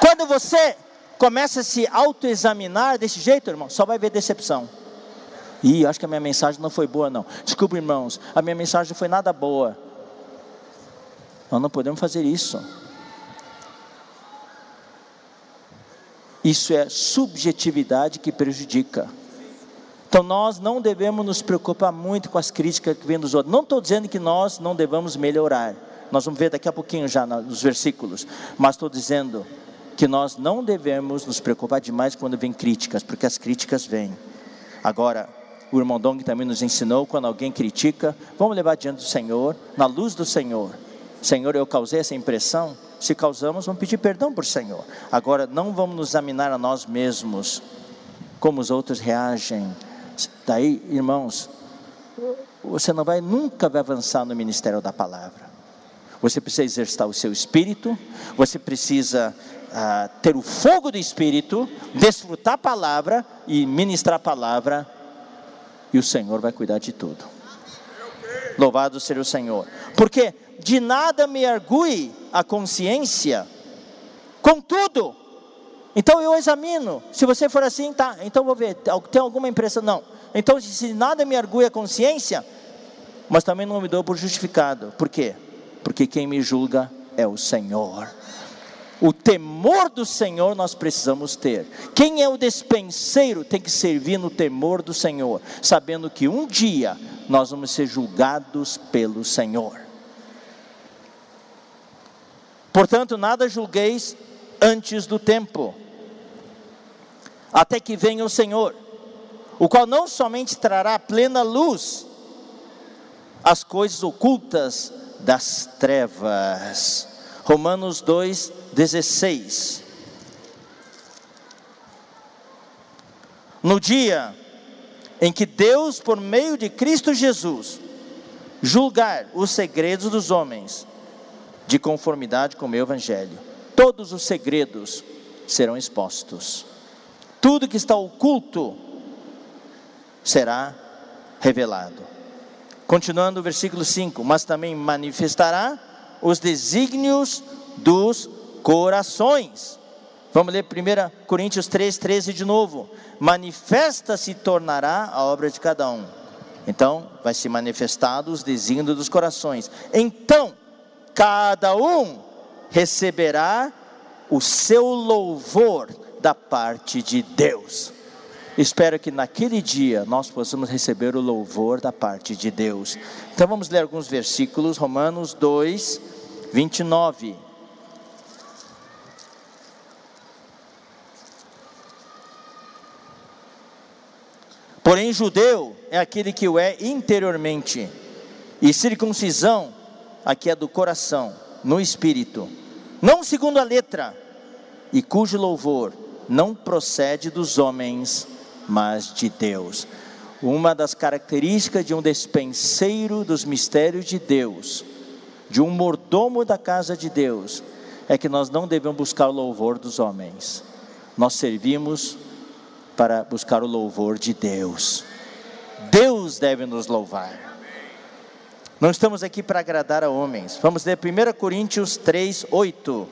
Quando você começa a se autoexaminar desse jeito, irmão, só vai ver decepção. Ih, acho que a minha mensagem não foi boa, não. Desculpa, irmãos, a minha mensagem não foi nada boa. Nós não podemos fazer isso. Isso é subjetividade que prejudica. Então nós não devemos nos preocupar muito com as críticas que vêm dos outros. Não estou dizendo que nós não devamos melhorar. Nós vamos ver daqui a pouquinho já nos versículos. Mas estou dizendo que nós não devemos nos preocupar demais quando vem críticas, porque as críticas vêm. Agora, o irmão Dong também nos ensinou, quando alguém critica, vamos levar diante do Senhor, na luz do Senhor, Senhor, eu causei essa impressão? Se causamos, vamos pedir perdão por Senhor. Agora, não vamos nos examinar a nós mesmos, como os outros reagem. Daí, irmãos, você não vai nunca vai avançar no ministério da palavra. Você precisa exercitar o seu espírito, você precisa ah, ter o fogo do espírito, desfrutar a palavra e ministrar a palavra, e o Senhor vai cuidar de tudo. Louvado seja o Senhor. Porque de nada me argue a consciência, contudo, então eu examino. Se você for assim, tá, então vou ver, tem alguma impressão? Não. Então, se nada me argue a consciência, mas também não me dou por justificado. Por quê? Porque quem me julga é o Senhor. O temor do Senhor nós precisamos ter. Quem é o despenseiro tem que servir no temor do Senhor, sabendo que um dia nós vamos ser julgados pelo Senhor. Portanto, nada julgueis antes do tempo, até que venha o Senhor, o qual não somente trará plena luz as coisas ocultas das trevas. Romanos 2, 16. No dia em que Deus, por meio de Cristo Jesus, julgar os segredos dos homens, de conformidade com o meu Evangelho, todos os segredos serão expostos, tudo que está oculto será revelado. Continuando o versículo 5: Mas também manifestará os desígnios dos corações. Vamos ler 1 Coríntios 3, 13 de novo. Manifesta se tornará a obra de cada um. Então, vai se manifestado os desígnios dos corações. Então, cada um receberá o seu louvor da parte de Deus. Espero que naquele dia nós possamos receber o louvor da parte de Deus. Então vamos ler alguns versículos, Romanos 2, 29. Porém, judeu é aquele que o é interiormente, e circuncisão, a que é do coração, no espírito, não segundo a letra, e cujo louvor não procede dos homens, mas de Deus. Uma das características de um despenseiro dos mistérios de Deus, de um mordomo da casa de Deus, é que nós não devemos buscar o louvor dos homens, nós servimos para buscar o louvor de Deus. Deus deve nos louvar. Não estamos aqui para agradar a homens. Vamos ler 1 Coríntios 3, 8.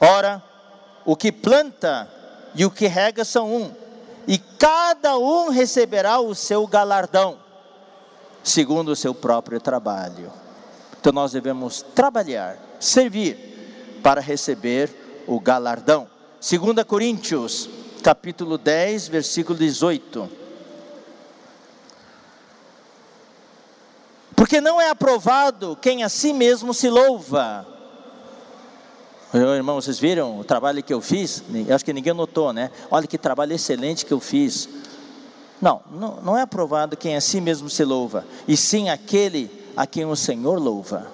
Ora, o que planta e o que rega são um, e cada um receberá o seu galardão, segundo o seu próprio trabalho. Então nós devemos trabalhar, servir, para receber o galardão. 2 Coríntios, capítulo 10, versículo 18. Porque não é aprovado quem a si mesmo se louva meu irmão, vocês viram o trabalho que eu fiz? Eu acho que ninguém notou, né? Olha que trabalho excelente que eu fiz. Não, não, não é aprovado quem a si mesmo se louva, e sim aquele a quem o Senhor louva.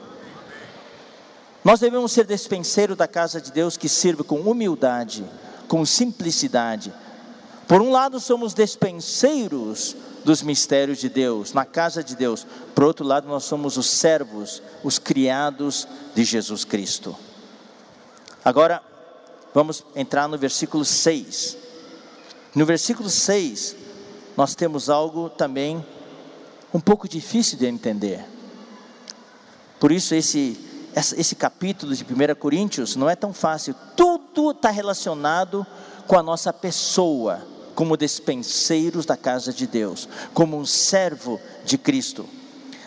Nós devemos ser despenseiro da casa de Deus que sirva com humildade, com simplicidade. Por um lado, somos despenseiros dos mistérios de Deus, na casa de Deus. Por outro lado, nós somos os servos, os criados de Jesus Cristo. Agora, vamos entrar no versículo 6. No versículo 6, nós temos algo também um pouco difícil de entender. Por isso, esse, esse capítulo de 1 Coríntios não é tão fácil. Tudo está relacionado com a nossa pessoa, como despenseiros da casa de Deus, como um servo de Cristo.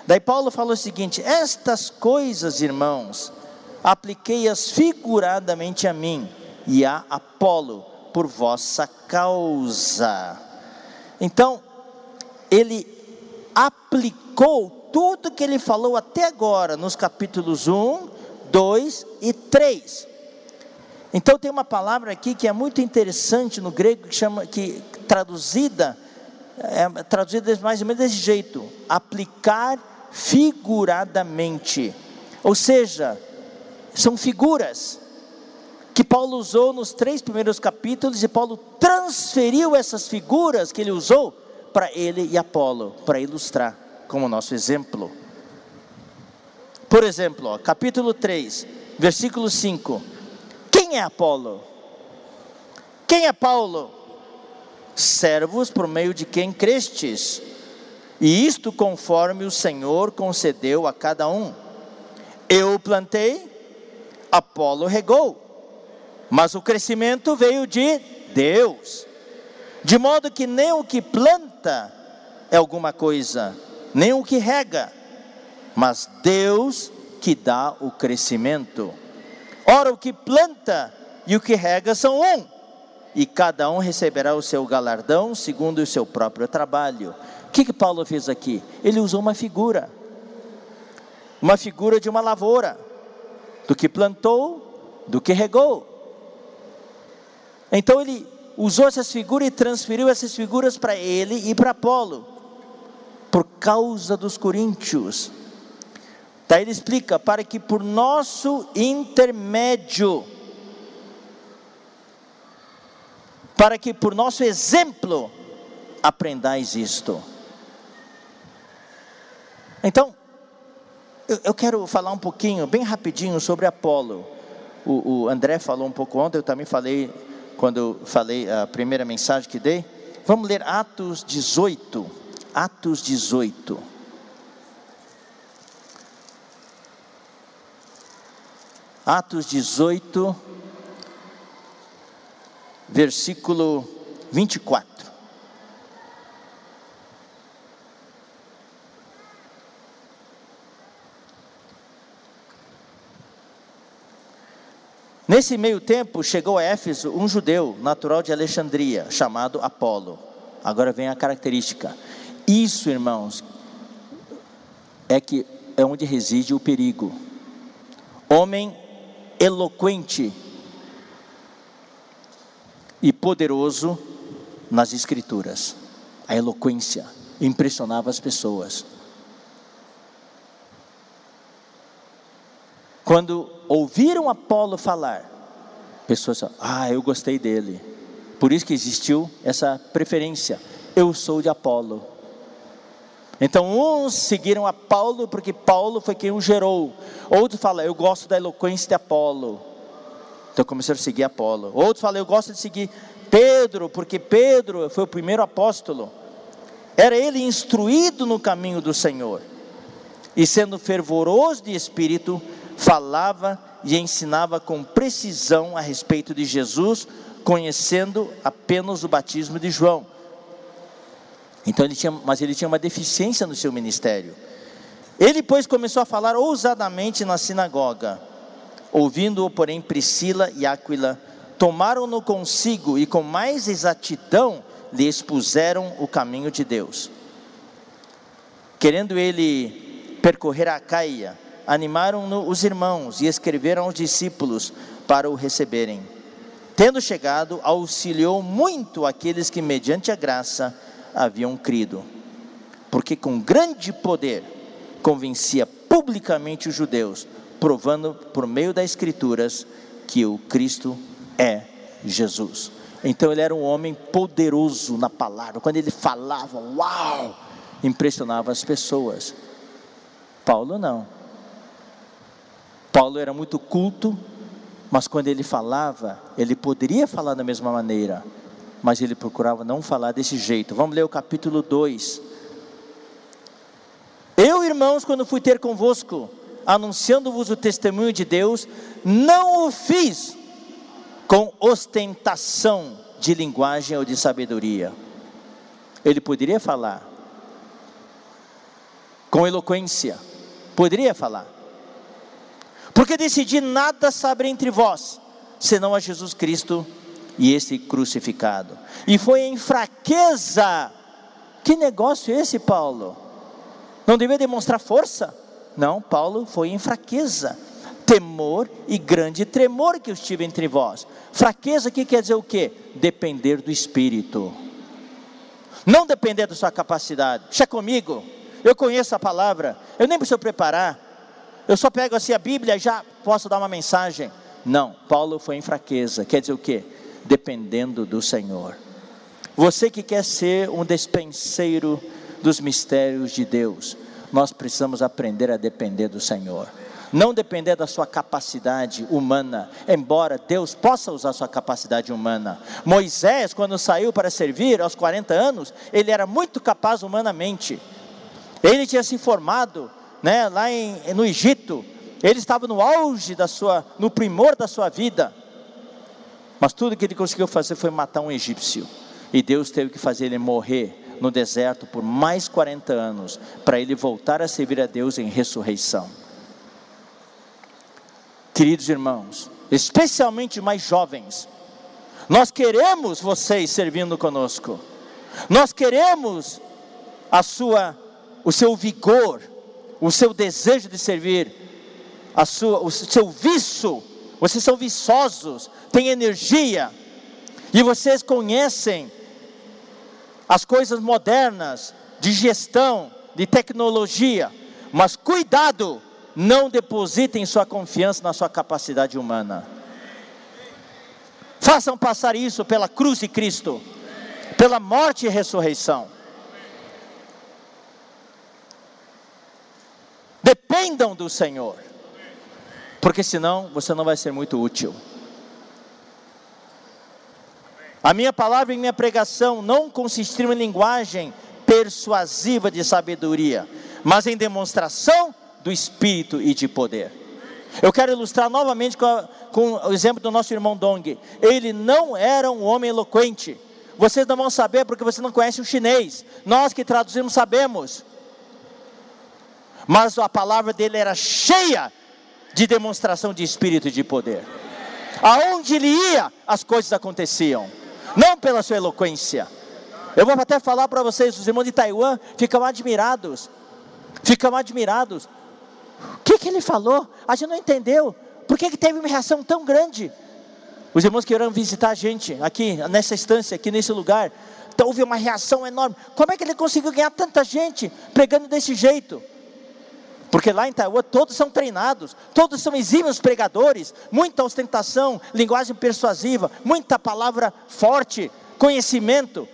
Daí Paulo fala o seguinte: estas coisas, irmãos, apliquei-as figuradamente a mim e a Apolo por vossa causa. Então, ele aplicou tudo que ele falou até agora nos capítulos 1, 2 e 3. Então tem uma palavra aqui que é muito interessante no grego que chama que traduzida é traduzido mais ou menos desse jeito: aplicar figuradamente. Ou seja, são figuras que Paulo usou nos três primeiros capítulos e Paulo transferiu essas figuras que ele usou para ele e Apolo, para ilustrar como nosso exemplo. Por exemplo, ó, capítulo 3, versículo 5. Quem é Apolo? Quem é Paulo? Servos por meio de quem crestes, e isto conforme o Senhor concedeu a cada um. Eu plantei, Apolo regou, mas o crescimento veio de Deus. De modo que nem o que planta é alguma coisa, nem o que rega, mas Deus que dá o crescimento. Ora, o que planta e o que rega são um, e cada um receberá o seu galardão segundo o seu próprio trabalho. O que, que Paulo fez aqui? Ele usou uma figura, uma figura de uma lavoura, do que plantou, do que regou. Então ele usou essas figuras e transferiu essas figuras para ele e para Apolo, por causa dos coríntios. Daí ele explica: para que por nosso intermédio, para que por nosso exemplo, aprendais isto. Então, eu, eu quero falar um pouquinho, bem rapidinho, sobre Apolo. O, o André falou um pouco ontem, eu também falei quando eu falei a primeira mensagem que dei. Vamos ler Atos 18. Atos 18. Atos 18, versículo 24. Nesse meio tempo, chegou a Éfeso um judeu natural de Alexandria, chamado Apolo. Agora vem a característica. Isso, irmãos, é que é onde reside o perigo. Homem eloquente e poderoso nas escrituras. A eloquência impressionava as pessoas. Quando ouviram Apolo falar, pessoas ah, eu gostei dele. Por isso que existiu essa preferência. Eu sou de Apolo. Então uns seguiram a Paulo porque Paulo foi quem o gerou. Outros falam, eu gosto da eloquência de Apolo. Então começaram a seguir Apolo. Outros falam, eu gosto de seguir Pedro, porque Pedro foi o primeiro apóstolo. Era ele instruído no caminho do Senhor. E sendo fervoroso de espírito, falava e ensinava com precisão a respeito de Jesus, conhecendo apenas o batismo de João. Então ele tinha, mas ele tinha uma deficiência no seu ministério. Ele, pois, começou a falar ousadamente na sinagoga. Ouvindo-o, porém, Priscila e Áquila tomaram-no consigo e com mais exatidão lhe expuseram o caminho de Deus. Querendo ele percorrer a Caia, animaram-no os irmãos e escreveram aos discípulos para o receberem. Tendo chegado, auxiliou muito aqueles que, mediante a graça, haviam crido, porque com grande poder convencia publicamente os judeus, provando por meio das Escrituras que o Cristo é Jesus. Então ele era um homem poderoso na palavra, quando ele falava, uau, impressionava as pessoas. Paulo não. Paulo era muito culto, mas quando ele falava, ele poderia falar da mesma maneira, mas ele procurava não falar desse jeito. Vamos ler o capítulo 2. Eu, irmãos, quando fui ter convosco, anunciando-vos o testemunho de Deus, não o fiz com ostentação de linguagem ou de sabedoria. Ele poderia falar com eloquência, poderia falar, porque decidi nada saber entre vós, senão a Jesus Cristo e esse crucificado. E foi em fraqueza. Que negócio é esse, Paulo? Não devia demonstrar força? Não, Paulo foi em fraqueza. Temor e grande tremor que eu estive entre vós. Fraqueza que quer dizer o quê? Depender do Espírito. Não depender da sua capacidade. Deixa comigo. Eu conheço a palavra. Eu nem preciso preparar. Eu só pego assim a Bíblia e já posso dar uma mensagem. Não, Paulo foi em fraqueza. Quer dizer o quê? Dependendo do Senhor. Você que quer ser um despenseiro dos mistérios de Deus, nós precisamos aprender a depender do Senhor. Não depender da sua capacidade humana, embora Deus possa usar sua capacidade humana. Moisés, quando saiu para servir aos 40 anos, ele era muito capaz humanamente. Ele tinha se formado né, lá em, no Egito, ele estava no auge da sua, no primor da sua vida. Mas tudo que ele conseguiu fazer foi matar um egípcio. E Deus teve que fazer ele morrer no deserto por mais 40 anos, para ele voltar a servir a Deus em ressurreição. Queridos irmãos, especialmente mais jovens, nós queremos vocês servindo conosco. Nós queremos a sua o seu vigor, o seu desejo de servir, a sua, o seu vício, vocês são viçosos, têm energia, e vocês conhecem as coisas modernas de gestão, de tecnologia, mas cuidado, não depositem sua confiança na sua capacidade humana. Façam passar isso pela cruz de Cristo, pela morte e ressurreição. Dependam do Senhor, porque senão você não vai ser muito útil. A minha palavra e minha pregação não consistiram em linguagem persuasiva de sabedoria, mas em demonstração do Espírito e de poder. Eu quero ilustrar novamente com, a, com, o exemplo do nosso irmão Dong. Ele não era um homem eloquente. Vocês não vão saber porque você não conhece o chinês. Nós que traduzimos sabemos mas a palavra dele era cheia de demonstração de espírito e de poder. Aonde ele ia, as coisas aconteciam, não pela sua eloquência. Eu vou até falar para vocês, os irmãos de Taiwan ficam admirados, ficam admirados. O que, que ele falou? A gente não entendeu. Por que, que teve uma reação tão grande? Os irmãos que irão visitar a gente aqui, nessa instância, aqui nesse lugar, então houve uma reação enorme. Como é que ele conseguiu ganhar tanta gente pregando desse jeito? Porque lá em Taiwan todos são treinados, todos são exímios pregadores, muita ostentação, linguagem persuasiva, muita palavra forte, conhecimento.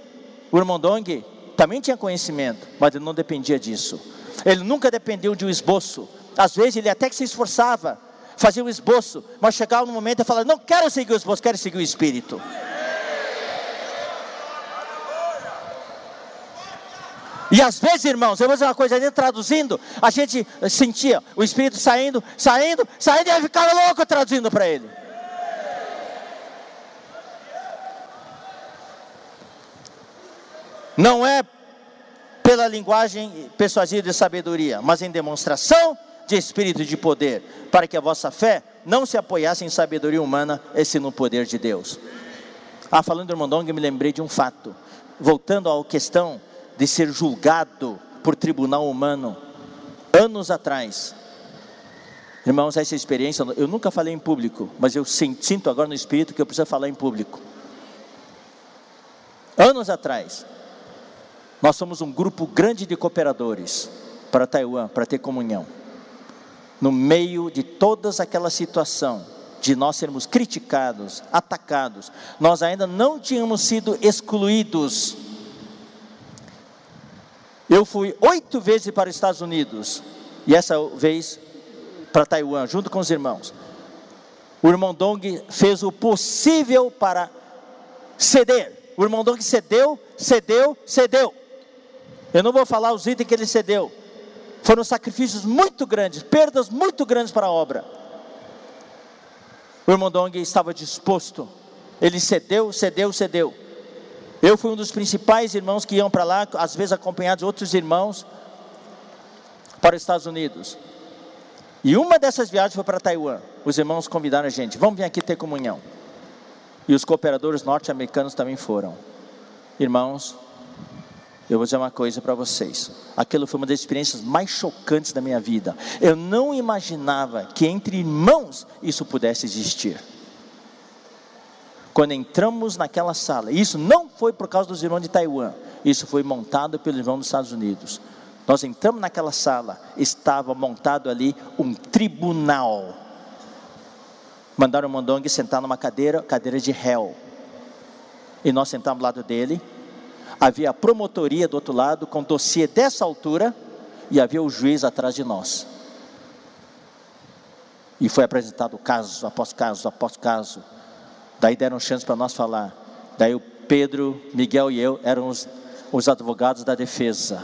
O irmão Dong também tinha conhecimento, mas ele não dependia disso. Ele nunca dependeu de um esboço. Às vezes ele até que se esforçava, fazia um esboço, mas chegava no momento e falava: Não quero seguir o esboço, quero seguir o Espírito. E às vezes, irmãos, eu vou dizer uma coisa, a gente traduzindo, a gente sentia o Espírito saindo, saindo, saindo, e aí ficava louco traduzindo para ele. Não é pela linguagem persuasiva de sabedoria, mas em demonstração de espírito de poder, para que a vossa fé não se apoiasse em sabedoria humana, e sim no poder de Deus. Ah, falando do irmão Dong, me lembrei de um fato. Voltando à questão de ser julgado por tribunal humano, anos atrás. Irmãos, essa experiência, eu nunca falei em público, mas eu sinto agora no espírito que eu preciso falar em público. Anos atrás, nós somos um grupo grande de cooperadores para Taiwan, para ter comunhão. No meio de todas aquela situação de nós sermos criticados, atacados, nós ainda não tínhamos sido excluídos eu fui oito vezes para os Estados Unidos e essa vez para Taiwan, junto com os irmãos. O irmão Dong fez o possível para ceder. O irmão Dong cedeu, cedeu, cedeu. Eu não vou falar os itens que ele cedeu. Foram sacrifícios muito grandes, perdas muito grandes para a obra. O irmão Dong estava disposto. Ele cedeu, cedeu, cedeu. Eu fui um dos principais irmãos que iam para lá, às vezes acompanhados de outros irmãos, para os Estados Unidos. E uma dessas viagens foi para Taiwan. Os irmãos convidaram a gente, vamos vir aqui ter comunhão. E os cooperadores norte-americanos também foram. Irmãos, eu vou dizer uma coisa para vocês. Aquilo foi uma das experiências mais chocantes da minha vida. Eu não imaginava que entre irmãos isso pudesse existir. Quando entramos naquela sala, isso não foi por causa dos irmãos de Taiwan, Isso foi montado pelo irmão dos Estados Unidos. Nós entramos naquela sala, estava montado ali um tribunal. Mandaram o Mondong sentar numa cadeira, cadeira de réu. E nós sentamos ao lado dele. Havia a promotoria do outro lado, com dossiê dessa altura, e havia o juiz atrás de nós. E foi apresentado caso após caso após caso. Daí deram chance para nós falar. Daí o Pedro, Miguel e eu eram os, os advogados da defesa.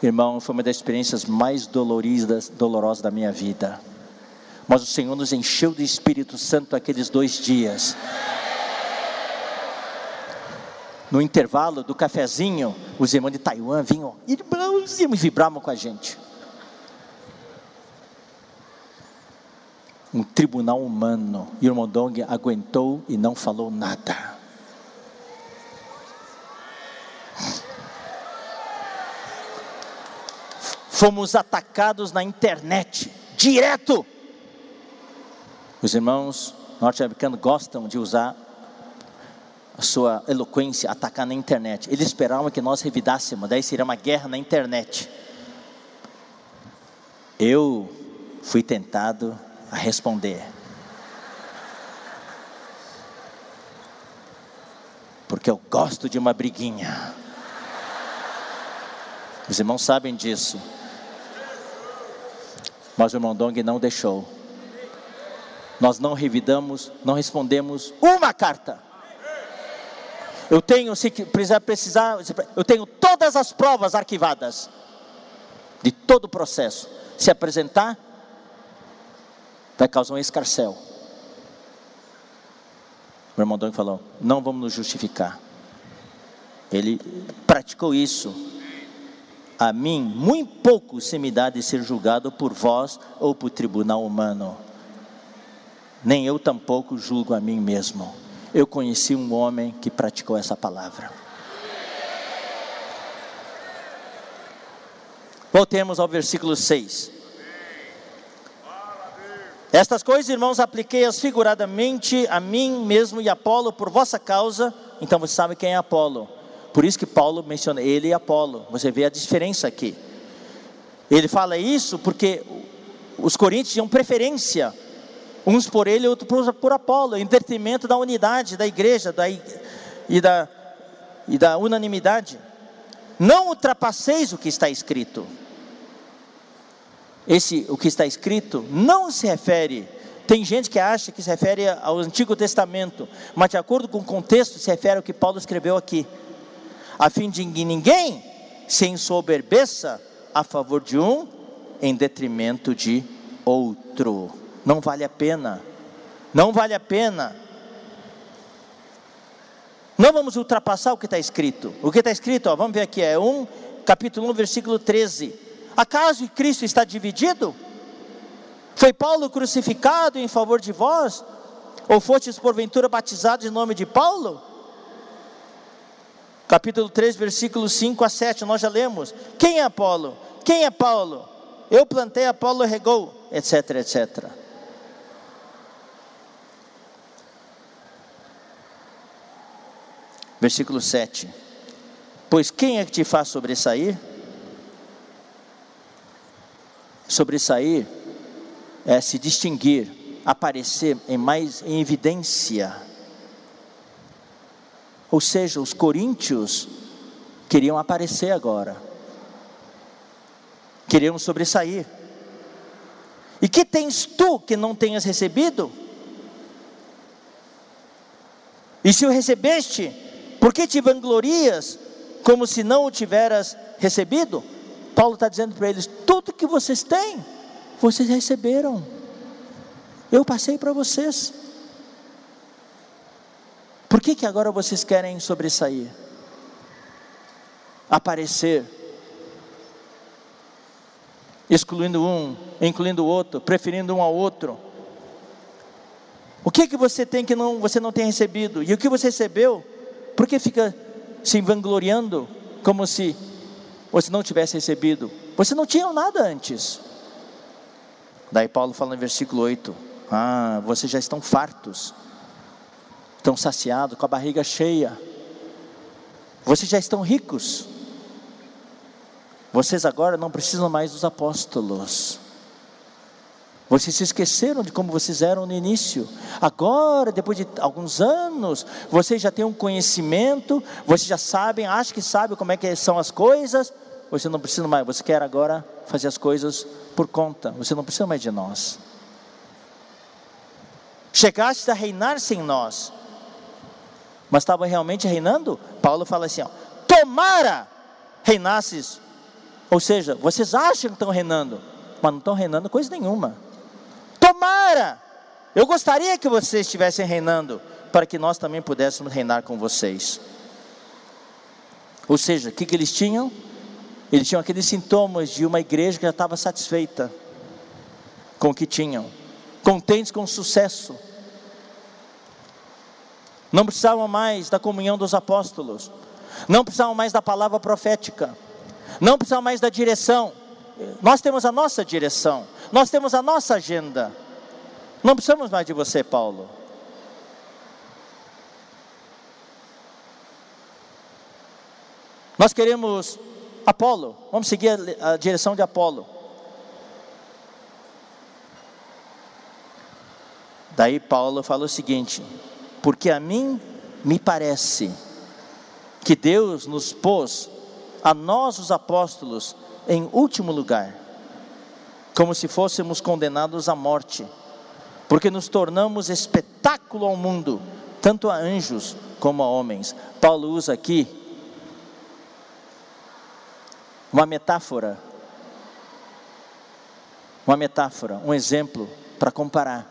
Irmão, foi uma das experiências mais doloridas, dolorosas da minha vida. Mas o Senhor nos encheu do Espírito Santo aqueles dois dias. No intervalo do cafezinho, os irmãos de Taiwan vinham, irmãos, e vibravam com a gente. Um tribunal humano. E o irmão aguentou e não falou nada. Fomos atacados na internet, direto. Os irmãos norte-americanos gostam de usar a sua eloquência, atacar na internet. Eles esperavam que nós revidássemos, daí seria uma guerra na internet. Eu fui tentado a responder. Porque eu gosto de uma briguinha. Os irmãos sabem disso. Mas o irmão Dong não deixou. Nós não revidamos, não respondemos uma carta. Eu tenho, se precisar, precisar, eu tenho todas as provas arquivadas de todo o processo. Se apresentar, vai causar um escarcel. O irmão Dong falou: não vamos nos justificar. Ele praticou isso a mim muito pouco se me dá de ser julgado por vós ou por tribunal humano. Nem eu tampouco julgo a mim mesmo. Eu conheci um homem que praticou essa palavra. Voltemos ao versículo 6. Estas coisas, irmãos, apliquei-as figuradamente a mim mesmo e Apolo por vossa causa. Então você sabe quem é Apolo por isso que Paulo menciona ele e Apolo. Você vê a diferença aqui. Ele fala isso porque os coríntios tinham preferência, uns por ele e outros por, por Apolo, em detrimento da unidade da igreja da, e, da, e da unanimidade. Não ultrapasseis o que está escrito. Esse, o que está escrito, não se refere tem gente que acha que se refere ao Antigo Testamento, mas de acordo com o contexto, se refere ao que Paulo escreveu aqui a fim de que ninguém se ensoberbeça a favor de um em detrimento de outro. Não vale a pena. Não vale a pena. Não vamos ultrapassar o que está escrito. O que está escrito, ó, vamos ver aqui, é 1, capítulo 1, versículo 13. Acaso Cristo está dividido? Foi Paulo crucificado em favor de vós? Ou fostes porventura batizados em nome de Paulo? capítulo 3, versículos 5 a 7, nós já lemos. Quem é Apolo? Quem é Paulo? Eu plantei, Apolo regou, etc, etc. Versículo 7. Pois quem é que te faz sobressair? Sobressair é se distinguir, aparecer em mais em evidência ou seja, os coríntios queriam aparecer agora, queriam sobressair. E que tens tu que não tenhas recebido? E se o recebeste, por que te vanglorias como se não o tiveras recebido? Paulo está dizendo para eles: tudo que vocês têm, vocês receberam. Eu passei para vocês. Por que, que agora vocês querem sobressair? Aparecer, excluindo um, incluindo o outro, preferindo um ao outro. O que que você tem que não, você não tem recebido? E o que você recebeu? Por que fica se vangloriando como se você não tivesse recebido? Você não tinha nada antes. Daí Paulo fala no versículo 8: Ah, vocês já estão fartos estão saciados, com a barriga cheia. Vocês já estão ricos. Vocês agora não precisam mais dos apóstolos. Vocês se esqueceram de como vocês eram no início. Agora, depois de alguns anos, vocês já têm um conhecimento, vocês já sabem, acham que sabem como é que são as coisas. Você não precisa mais, você quer agora fazer as coisas por conta. Você não precisa mais de nós. Chegaste a reinar sem nós. Mas estava realmente reinando? Paulo fala assim: ó, tomara reinasses. Ou seja, vocês acham que estão reinando, mas não estão reinando coisa nenhuma. Tomara! Eu gostaria que vocês estivessem reinando, para que nós também pudéssemos reinar com vocês. Ou seja, o que, que eles tinham? Eles tinham aqueles sintomas de uma igreja que já estava satisfeita com o que tinham, contentes com o sucesso. Não precisavam mais da comunhão dos apóstolos, não precisavam mais da palavra profética, não precisavam mais da direção. Nós temos a nossa direção, nós temos a nossa agenda. Não precisamos mais de você, Paulo. Nós queremos Apolo, vamos seguir a, direção de Apolo. Daí Paulo fala o seguinte: porque a mim me parece que Deus nos pôs, a nós os apóstolos, em último lugar como se fôssemos condenados à morte, porque nos tornamos espetáculo ao mundo, tanto a anjos como a homens. Paulo usa aqui uma metáfora, uma metáfora, um exemplo para comparar.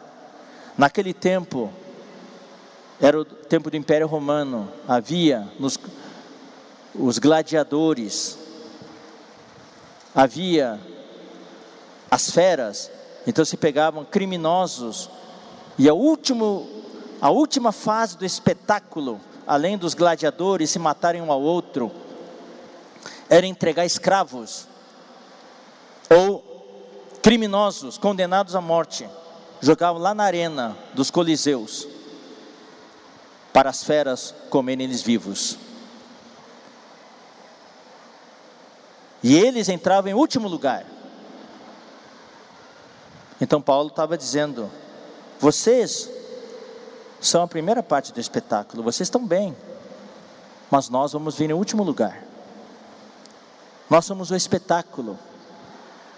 Naquele tempo, era o tempo do Império Romano, havia nos, os gladiadores, havia as feras. Então se pegavam criminosos e a, último, a última fase do espetáculo, além dos gladiadores se matarem um ao outro, era entregar escravos ou criminosos condenados à morte, jogavam lá na arena dos coliseus para as feras comerem eles vivos. E eles entravam em último lugar. Então Paulo estava dizendo: vocês são a primeira parte do espetáculo, vocês estão bem, mas nós vamos vir em último lugar. Nós somos o espetáculo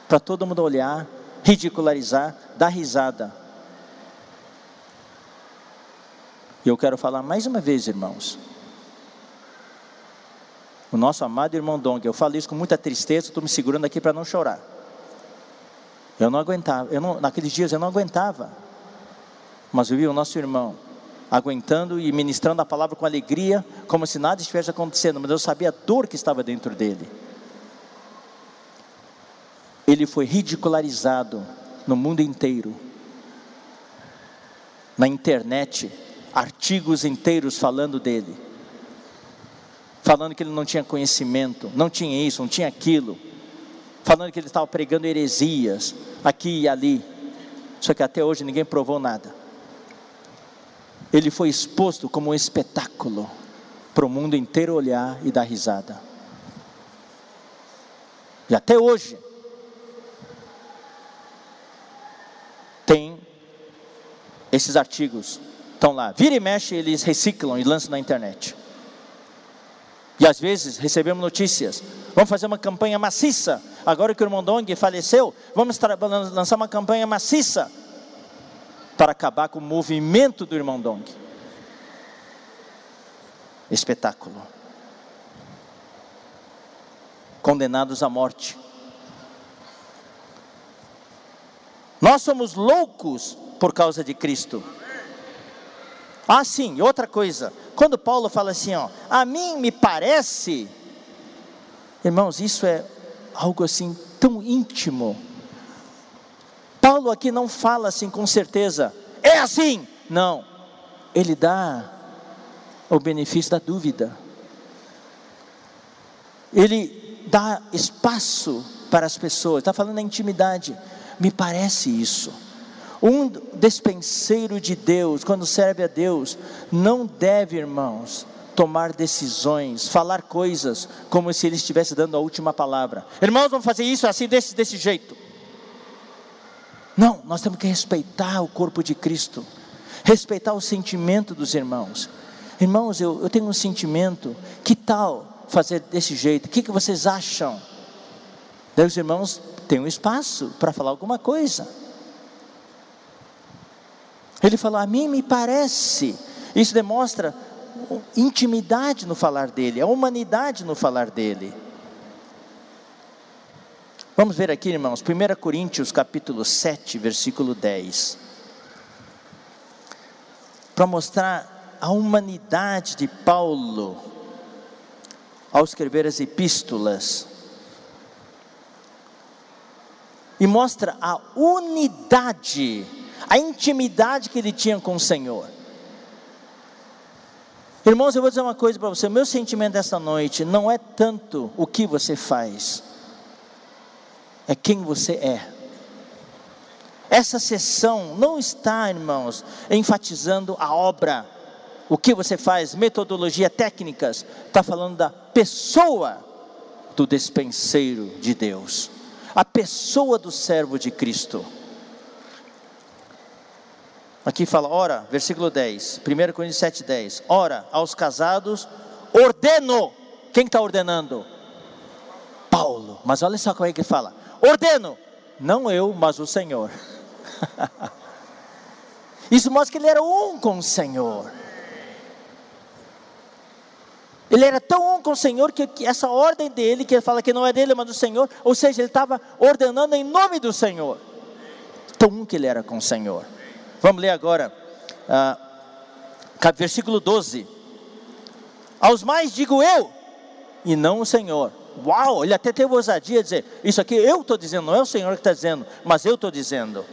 para todo mundo olhar, ridicularizar, dar risada. E eu quero falar mais uma vez, irmãos. O nosso amado irmão Dong, eu falo isso com muita tristeza, estou me segurando aqui para não chorar. Eu não aguentava, eu não, naqueles dias eu não aguentava. Mas eu vi o nosso irmão aguentando e ministrando a palavra com alegria, como se nada estivesse acontecendo, mas eu sabia a dor que estava dentro dele. Ele foi ridicularizado no mundo inteiro. Na internet, artigos inteiros falando dele. Falando que ele não tinha conhecimento, não tinha isso, não tinha aquilo falando que ele estava pregando heresias aqui e ali. Só que até hoje ninguém provou nada. Ele foi exposto como um espetáculo para o mundo inteiro olhar e dar risada. E até hoje tem esses artigos estão lá. Vira e mexe, eles reciclam e lançam na internet. E às vezes recebemos notícias. Vamos fazer uma campanha maciça agora que o irmão Dong faleceu, vamos lançar uma campanha maciça para acabar com o movimento do irmão Dong. Espetáculo. Condenados à morte. Nós somos loucos por causa de Cristo. Ah, sim, outra coisa. Quando Paulo fala assim, ó, a mim me parece, irmãos, isso é algo assim tão íntimo. Paulo aqui não fala assim com certeza, é assim. Não, ele dá o benefício da dúvida. Ele dá espaço para as pessoas, está falando na intimidade. Me parece isso. Um despenseiro de Deus, quando serve a Deus, não deve, irmãos, tomar decisões, falar coisas como se ele estivesse dando a última palavra. Irmãos, vamos fazer isso assim, desse, desse jeito. Não, nós temos que respeitar o corpo de Cristo, respeitar o sentimento dos irmãos. Irmãos, eu, eu tenho um sentimento, que tal fazer desse jeito? O que, que vocês acham? Daí os irmãos têm um espaço para falar alguma coisa. Ele falou: A mim me parece. Isso demonstra intimidade no falar dele, a humanidade no falar dele. Vamos ver aqui, irmãos, 1 Coríntios capítulo 7, versículo 10. Para mostrar a humanidade de Paulo ao escrever as epístolas. E mostra a unidade, a intimidade que ele tinha com o Senhor. Irmãos, eu vou dizer uma coisa para você: o meu sentimento desta noite não é tanto o que você faz, é quem você é. Essa sessão não está, irmãos, enfatizando a obra, o que você faz, metodologia, técnicas, está falando da pessoa do despenseiro de Deus, a pessoa do servo de Cristo. Aqui fala, ora, versículo 10, 1 Coríntios 7, 10. Ora, aos casados, ordeno. Quem está ordenando? Paulo. Mas olha só como é que ele fala: ordeno, não eu, mas o Senhor. Isso mostra que ele era um com o Senhor. Ele era tão um com o Senhor que, que, essa ordem dele, que ele fala que não é dele, mas do Senhor, ou seja, ele estava ordenando em nome do Senhor. Tão um que ele era com o Senhor. Vamos ler agora, ah, versículo 12. Aos mais digo eu, e não o Senhor. Uau, ele até teve ousadia de dizer: Isso aqui eu estou dizendo, não é o Senhor que está dizendo, mas eu estou dizendo.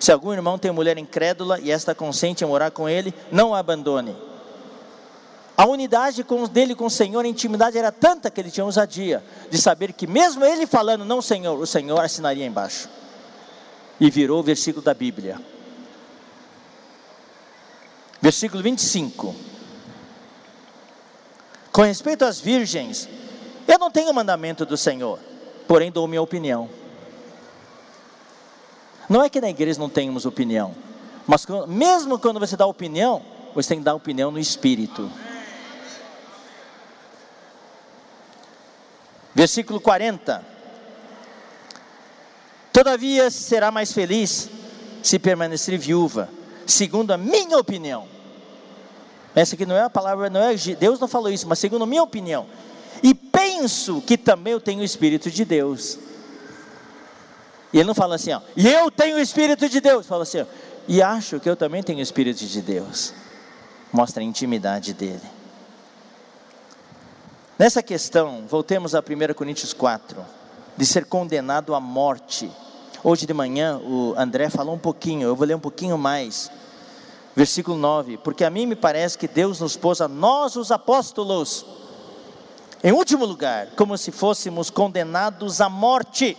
Se algum irmão tem mulher incrédula e esta consente em morar com ele, não a abandone. A unidade dele com o Senhor, a intimidade era tanta que ele tinha ousadia de saber que, mesmo ele falando, não Senhor, o Senhor assinaria embaixo. E virou o versículo da Bíblia. Versículo 25. Com respeito às virgens, eu não tenho mandamento do Senhor, porém dou minha opinião. Não é que na igreja não tenhamos opinião, mas mesmo quando você dá opinião, você tem que dar opinião no espírito. Versículo 40. Todavia será mais feliz se permanecer viúva segundo a minha opinião. Essa aqui não é a palavra, não é Deus não falou isso, mas segundo minha opinião. E penso que também eu tenho o Espírito de Deus. E ele não fala assim, ó, e eu tenho o Espírito de Deus. Fala assim, ó, e acho que eu também tenho o Espírito de Deus. Mostra a intimidade dele. Nessa questão, voltemos a 1 Coríntios 4, de ser condenado à morte. Hoje de manhã o André falou um pouquinho, eu vou ler um pouquinho mais. Versículo 9: Porque a mim me parece que Deus nos pôs a nós, os apóstolos, em último lugar, como se fôssemos condenados à morte.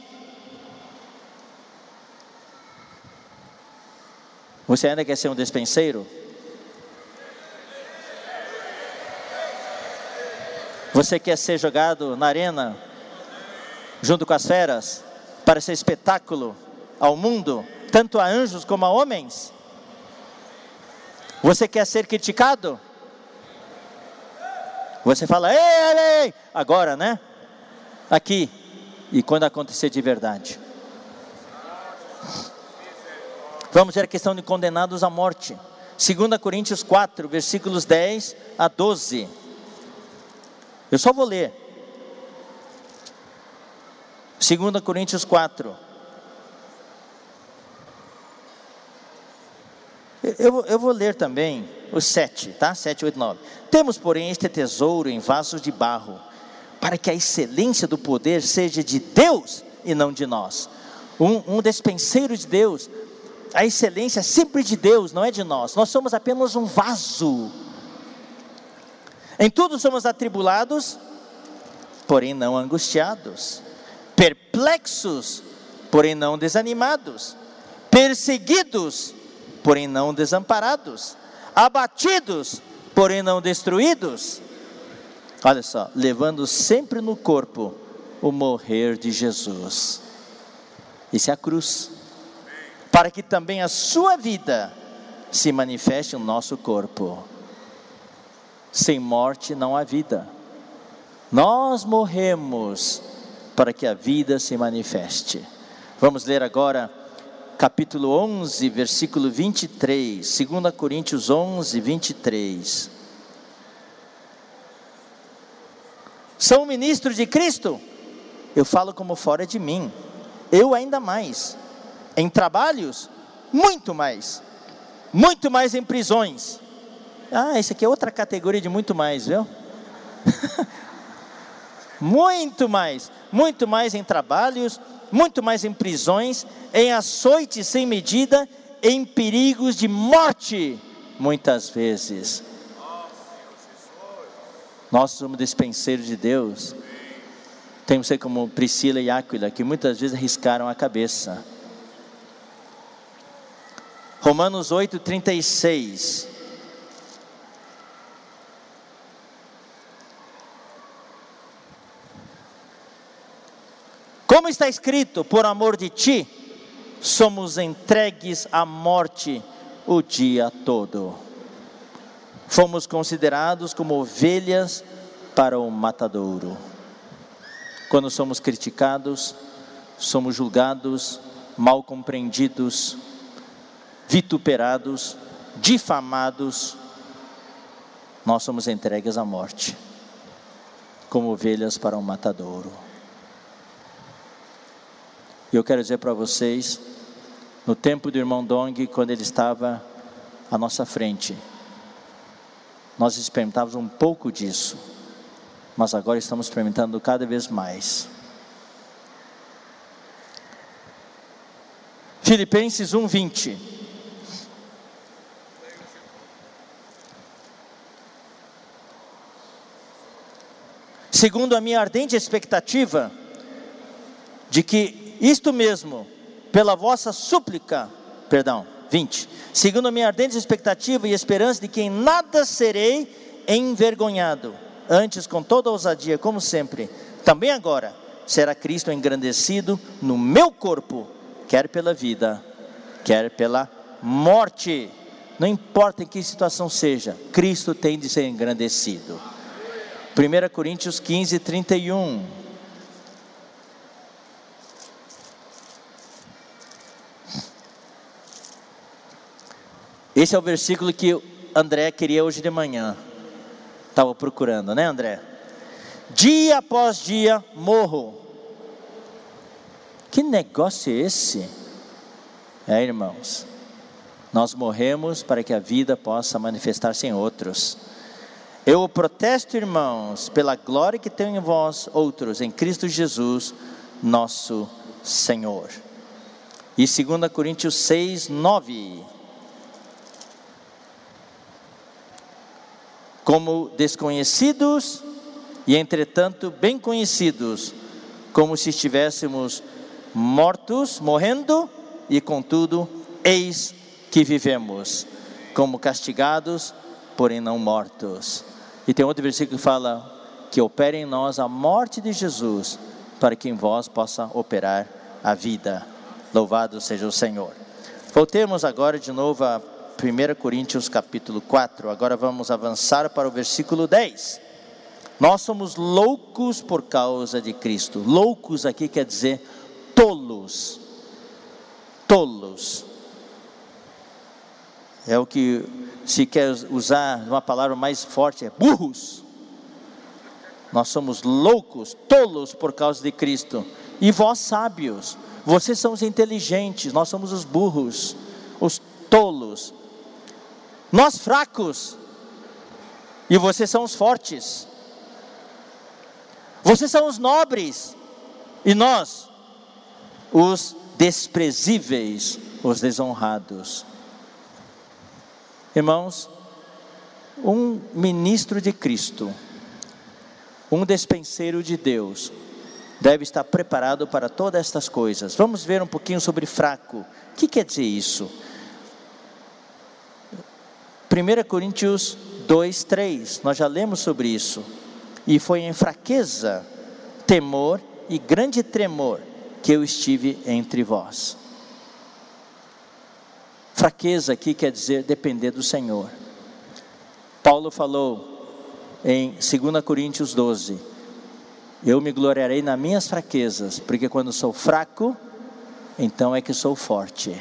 Você ainda quer ser um despenseiro? Você quer ser jogado na arena, junto com as feras? para ser espetáculo ao mundo, tanto a anjos como a homens? Você quer ser criticado? Você fala, ei, ei, agora, né? Aqui, e quando acontecer de verdade. Vamos ver a questão de condenados à morte. 2 Coríntios 4, versículos 10 a 12. Eu só vou ler. 2 Coríntios 4. Eu, eu, vou ler também os 7, tá? 7, 8, 9. Temos, porém, este tesouro em vasos de barro, para que a excelência do poder seja de Deus e não de nós. Um, um despenseiro de Deus, a excelência é sempre de Deus, não é de nós. Nós somos apenas um vaso. Em tudo somos atribulados, porém não angustiados perplexos, porém não desanimados, perseguidos, porém não desamparados, abatidos, porém não destruídos. Olha só, levando sempre no corpo o morrer de Jesus. Isso é a cruz. Para que também a sua vida se manifeste no nosso corpo. Sem morte não há vida. Nós morremos para que a vida se manifeste. Vamos ler agora capítulo 11, versículo 23, 2 Coríntios 11, 23. Sou ministro de Cristo? Eu falo como fora de mim. Eu ainda mais. Em trabalhos, muito mais. Muito mais em prisões. Ah, isso aqui é outra categoria de muito mais, viu? muito mais. Muito mais em trabalhos, muito mais em prisões, em açoites sem medida, em perigos de morte, muitas vezes. Nós somos dispenseiros de Deus. Temos que ser como Priscila e Áquila, que muitas vezes arriscaram a cabeça. Romanos 8, 36. Como está escrito, por amor de ti, somos entregues à morte o dia todo fomos considerados como ovelhas para o matadouro. Quando somos criticados, somos julgados, mal compreendidos, vituperados, difamados, nós somos entregues à morte, como ovelhas para o matadouro. E eu quero dizer para vocês, no tempo do irmão Dong, quando ele estava à nossa frente, nós experimentávamos um pouco disso, mas agora estamos experimentando cada vez mais. Filipenses 1:20 Segundo a minha ardente expectativa de que isto mesmo, pela vossa súplica, perdão, 20. Segundo a minha ardente expectativa e esperança de que em nada serei envergonhado, antes com toda ousadia, como sempre, também agora será Cristo engrandecido no meu corpo, quer pela vida, quer pela morte. Não importa em que situação seja, Cristo tem de ser engrandecido. 1 Coríntios 15, 31. Esse é o versículo que André queria hoje de manhã. Estava procurando, né, André? Dia após dia morro. Que negócio é esse? É, irmãos. Nós morremos para que a vida possa manifestar-se em outros. Eu protesto, irmãos, pela glória que tenho em vós, outros, em Cristo Jesus, nosso Senhor. E 2 Coríntios 6, 9. Como desconhecidos e, entretanto, bem conhecidos, como se estivéssemos mortos, morrendo, e contudo, eis que vivemos, como castigados, porém não mortos. E tem outro versículo que fala que opere em nós a morte de Jesus, para que em vós possa operar a vida. Louvado seja o Senhor. Voltemos agora de novo a 1 Coríntios capítulo 4. Agora vamos avançar para o versículo 10. Nós somos loucos por causa de Cristo. Loucos aqui quer dizer tolos. Tolos. É o que se quer usar uma palavra mais forte, é burros. Nós somos loucos, tolos por causa de Cristo. E vós sábios, vocês são os inteligentes, nós somos os burros, os tolos. Nós fracos, e vocês são os fortes. Vocês são os nobres, e nós, os desprezíveis, os desonrados. Irmãos, um ministro de Cristo, um despenseiro de Deus, deve estar preparado para todas estas coisas. Vamos ver um pouquinho sobre fraco. O que quer dizer isso? 1 Coríntios 2, 3, nós já lemos sobre isso. E foi em fraqueza, temor e grande tremor que eu estive entre vós. Fraqueza aqui quer dizer depender do Senhor. Paulo falou em 2 Coríntios 12: Eu me gloriarei nas minhas fraquezas, porque quando sou fraco, então é que sou forte.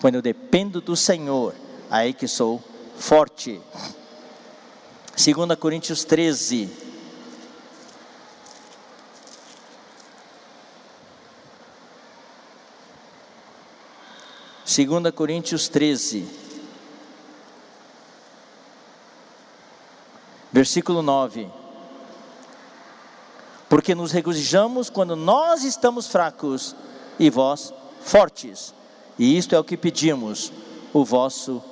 Quando eu dependo do Senhor, aí que sou forte. 2 Coríntios 13, 2 Coríntios 13, versículo 9. Porque nos regozijamos quando nós estamos fracos e vós fortes, e isto é o que pedimos, o vosso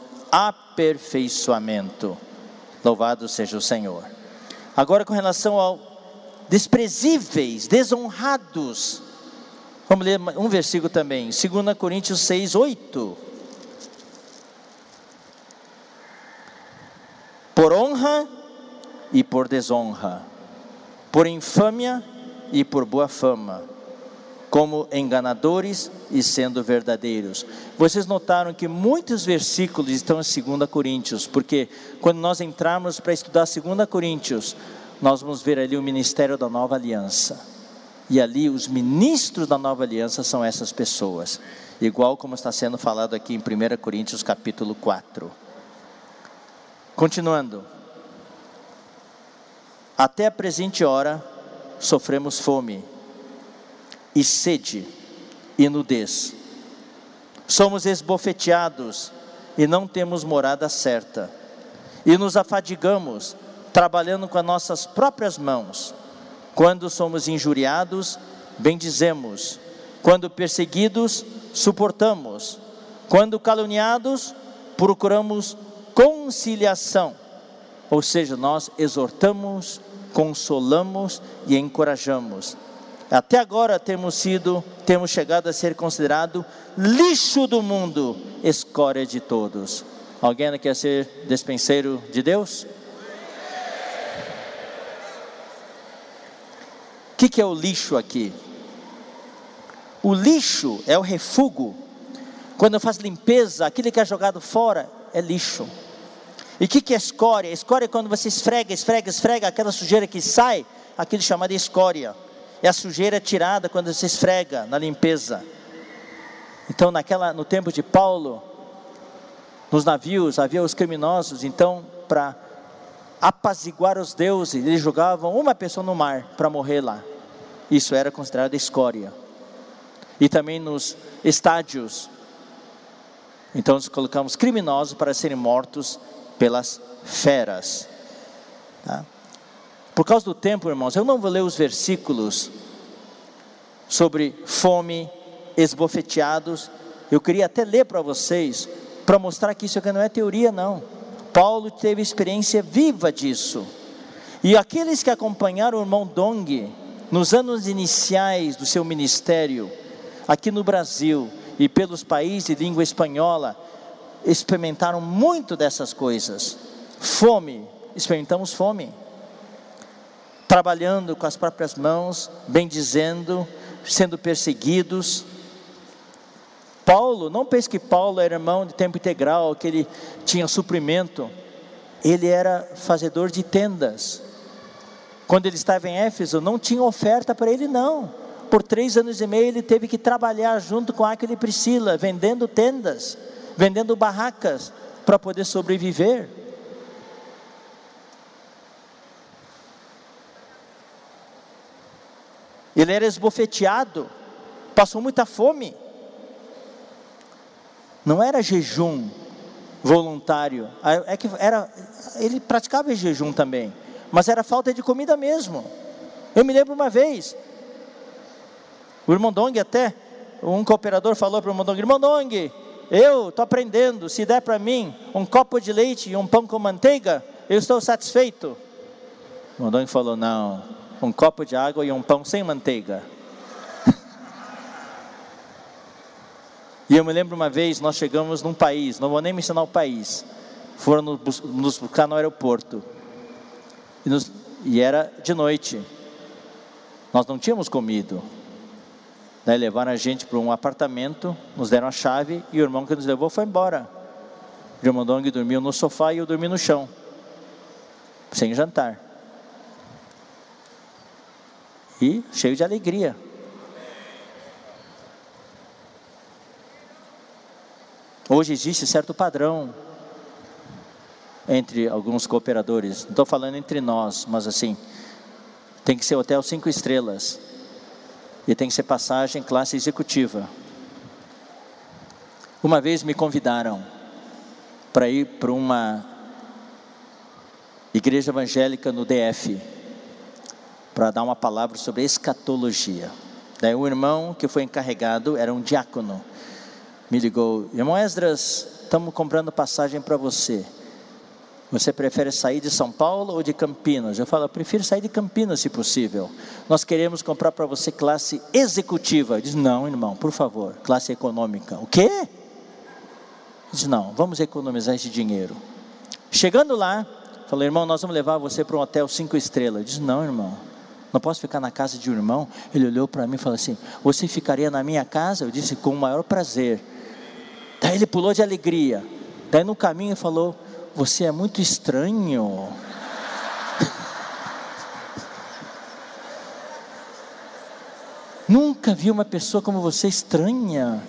aperfeiçoamento. Louvado seja o Senhor. Agora, com relação ao desprezíveis, desonrados, Vamos ler um versículo também, 2 Coríntios 6, 8. Por honra e por desonra, por infâmia e por boa fama, como enganadores e sendo verdadeiros. Vocês notaram que muitos versículos estão em 2 Coríntios, porque quando nós entrarmos para estudar 2 Coríntios, nós vamos ver ali o ministério da nova aliança. E ali os ministros da nova aliança são essas pessoas, igual como está sendo falado aqui em 1 Coríntios capítulo 4. Continuando. Até a presente hora sofremos fome e sede e nudez. Somos esbofeteados e não temos morada certa. E nos afadigamos trabalhando com as nossas próprias mãos quando somos injuriados, bendizemos. Quando perseguidos, suportamos. Quando caluniados, procuramos conciliação. Ou seja, nós exortamos, consolamos e encorajamos. Até agora temos sido, temos chegado a ser considerado lixo do mundo, escória de todos. Alguém quer ser despenseiro de Deus? que, que é o lixo aqui? O lixo é o refúgio. Quando eu faço limpeza, aquilo que é jogado fora é lixo. E o que, que é escória? Escória é quando você esfrega, esfrega, esfrega, aquela sujeira que sai, aquilo chamado escória. É a sujeira tirada quando você esfrega na limpeza. Então, naquela, no tempo de Paulo, nos navios havia os criminosos, então, para apaziguar os deuses, eles jogavam uma pessoa no mar para morrer lá. Isso era considerado escória. E também nos estádios. Então nós colocamos criminosos para serem mortos pelas feras. Tá? Por causa do tempo, irmãos, eu não vou ler os versículos sobre fome, esbofeteados. Eu queria até ler para vocês, para mostrar que isso aqui não é teoria, não. Paulo teve experiência viva disso. E aqueles que acompanharam o irmão Dong nos anos iniciais do seu ministério, aqui no Brasil e pelos países de língua espanhola, experimentaram muito dessas coisas. Fome, experimentamos fome. Trabalhando com as próprias mãos, bendizendo, sendo perseguidos Paulo, não pense que Paulo era irmão de tempo integral, que ele tinha suprimento. Ele era fazedor de tendas. Quando ele estava em Éfeso, não tinha oferta para ele, não. Por três anos e meio ele teve que trabalhar junto com Aquila e Priscila, vendendo tendas, vendendo barracas, para poder sobreviver. Ele era esbofeteado, passou muita fome. Não era jejum voluntário, é que era, ele praticava jejum também, mas era falta de comida mesmo. Eu me lembro uma vez, o irmão Dong até, um cooperador falou para o irmão Dong, irmão Dong, eu estou aprendendo, se der para mim um copo de leite e um pão com manteiga, eu estou satisfeito. O irmão Dong falou, não, um copo de água e um pão sem manteiga. E eu me lembro uma vez, nós chegamos num país, não vou nem mencionar o país, foram nos buscar no aeroporto. E, nos, e era de noite. Nós não tínhamos comido. Daí levaram a gente para um apartamento, nos deram a chave e o irmão que nos levou foi embora. O irmão Dong dormiu no sofá e eu dormi no chão, sem jantar. E cheio de alegria. Hoje existe certo padrão entre alguns cooperadores. Não estou falando entre nós, mas assim, tem que ser hotel cinco estrelas e tem que ser passagem classe executiva. Uma vez me convidaram para ir para uma igreja evangélica no DF para dar uma palavra sobre escatologia. Daí o irmão que foi encarregado era um diácono me ligou: Irmão Esdras, estamos comprando passagem para você. Você prefere sair de São Paulo ou de Campinas? Eu falo, eu prefiro sair de Campinas, se possível. Nós queremos comprar para você classe executiva. Diz, não, irmão, por favor, classe econômica. O quê? Diz, não, vamos economizar esse dinheiro. Chegando lá, falei, irmão, nós vamos levar você para um hotel cinco estrelas. Diz, não, irmão, não posso ficar na casa de um irmão. Ele olhou para mim e falou assim: Você ficaria na minha casa? Eu disse, com o maior prazer. Daí ele pulou de alegria. Daí no caminho falou: Você é muito estranho. Nunca vi uma pessoa como você estranha.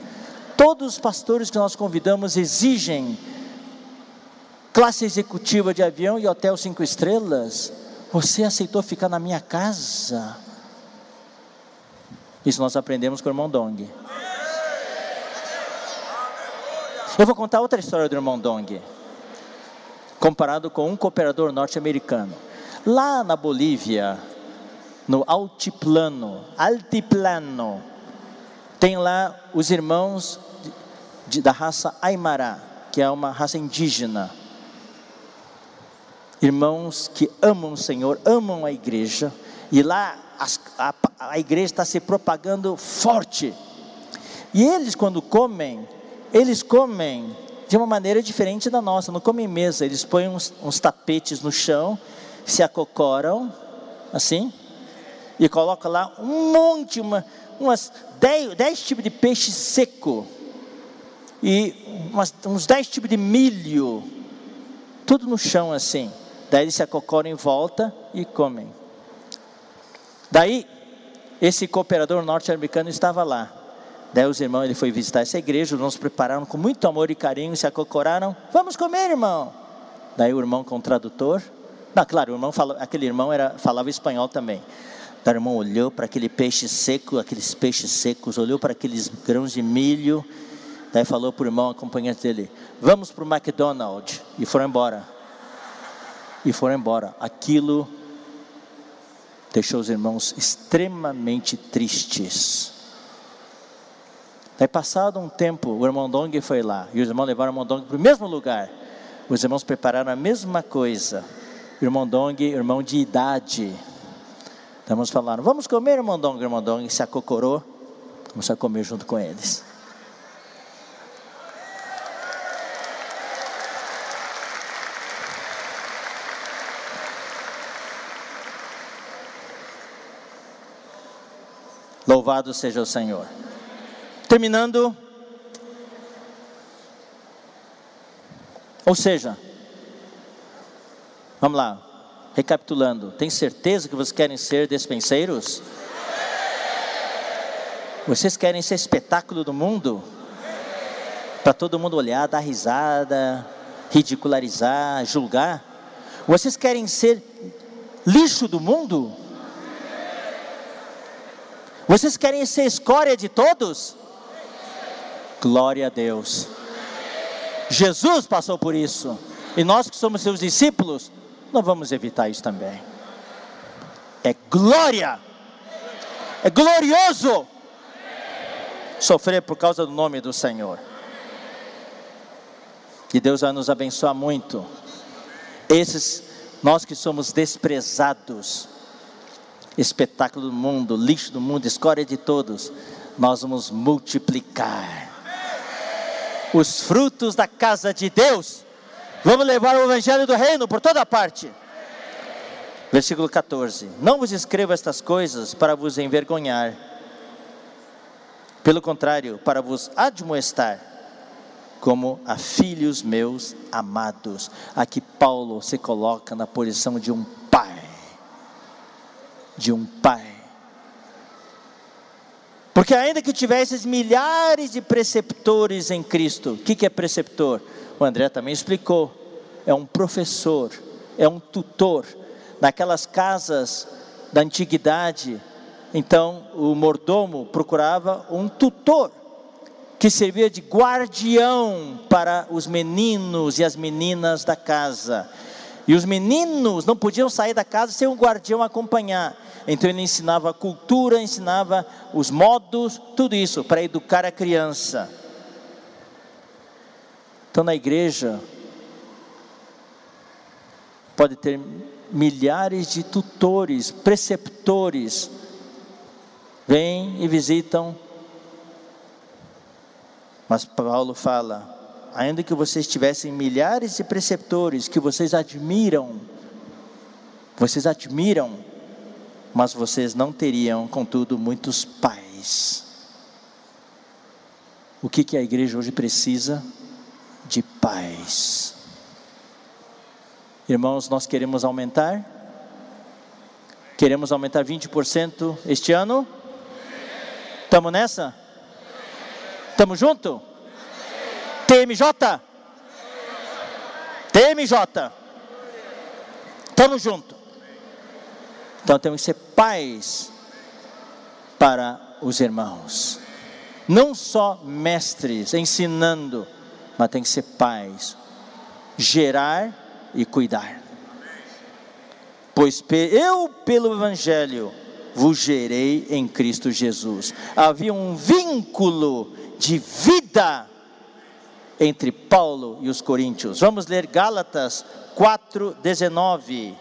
Todos os pastores que nós convidamos exigem classe executiva de avião e hotel cinco estrelas. Você aceitou ficar na minha casa. Isso nós aprendemos com o irmão Dong. Eu vou contar outra história do irmão Dong, comparado com um cooperador norte-americano. Lá na Bolívia, no altiplano, altiplano, tem lá os irmãos de, de, da raça Aymara, que é uma raça indígena. Irmãos que amam o Senhor, amam a igreja, e lá as, a, a igreja está se propagando forte. E eles, quando comem, eles comem de uma maneira diferente da nossa, não comem mesa, eles põem uns, uns tapetes no chão, se acocoram, assim, e colocam lá um monte, uma, umas dez, dez tipos de peixe seco, e umas, uns dez tipos de milho, tudo no chão assim. Daí eles se acocoram em volta e comem. Daí, esse cooperador norte-americano estava lá. Daí os irmãos, ele foi visitar essa igreja, os irmãos prepararam com muito amor e carinho, se acocoraram, vamos comer, irmão. Daí o irmão com o tradutor, não, claro, o irmão fala, aquele irmão era, falava espanhol também. Daí o irmão olhou para aquele peixe seco, aqueles peixes secos, olhou para aqueles grãos de milho, daí falou para o irmão acompanhante dele, vamos para o McDonald's, e foram embora. E foram embora. Aquilo deixou os irmãos extremamente tristes. Daí, passado um tempo, o irmão Dong foi lá, e os irmãos levaram o irmão Dong para o mesmo lugar. Os irmãos prepararam a mesma coisa. O irmão Dong, irmão de idade. Estamos falando, vamos comer, irmão Dong. O irmão Dong se acocorou, começou a comer junto com eles. Louvado seja o Senhor. Terminando. Ou seja, vamos lá, recapitulando: tem certeza que vocês querem ser despenseiros? Vocês querem ser espetáculo do mundo? Para todo mundo olhar, dar risada, ridicularizar, julgar? Vocês querem ser lixo do mundo? Vocês querem ser escória de todos? Glória a Deus. Jesus passou por isso. E nós que somos seus discípulos, não vamos evitar isso também. É glória. É glorioso sofrer por causa do nome do Senhor. Que Deus vai nos abençoar muito. Esses nós que somos desprezados, espetáculo do mundo, lixo do mundo, escória de todos, nós vamos multiplicar os frutos da casa de Deus. Vamos levar o evangelho do reino por toda parte. Versículo 14: Não vos escrevo estas coisas para vos envergonhar, pelo contrário, para vos admoestar, como a filhos meus amados. Aqui Paulo se coloca na posição de um de um pai. Porque ainda que tivesses milhares de preceptores em Cristo, o que, que é preceptor? O André também explicou. É um professor, é um tutor. Naquelas casas da antiguidade, então o mordomo procurava um tutor que servia de guardião para os meninos e as meninas da casa. E os meninos não podiam sair da casa sem um guardião acompanhar. Então ele ensinava a cultura, ensinava os modos, tudo isso para educar a criança. Então na igreja pode ter milhares de tutores, preceptores, vêm e visitam mas Paulo fala: ainda que vocês tivessem milhares de preceptores que vocês admiram, vocês admiram, mas vocês não teriam, contudo, muitos pais. O que, que a igreja hoje precisa? De paz. Irmãos, nós queremos aumentar? Queremos aumentar 20% este ano? Estamos nessa? Estamos junto? TMJ? TMJ. Estamos junto. Então temos que ser pais para os irmãos. Não só mestres ensinando, mas tem que ser pais. Gerar e cuidar. Pois eu, pelo Evangelho, vos gerei em Cristo Jesus. Havia um vínculo de vida entre Paulo e os coríntios. Vamos ler Gálatas 4:19.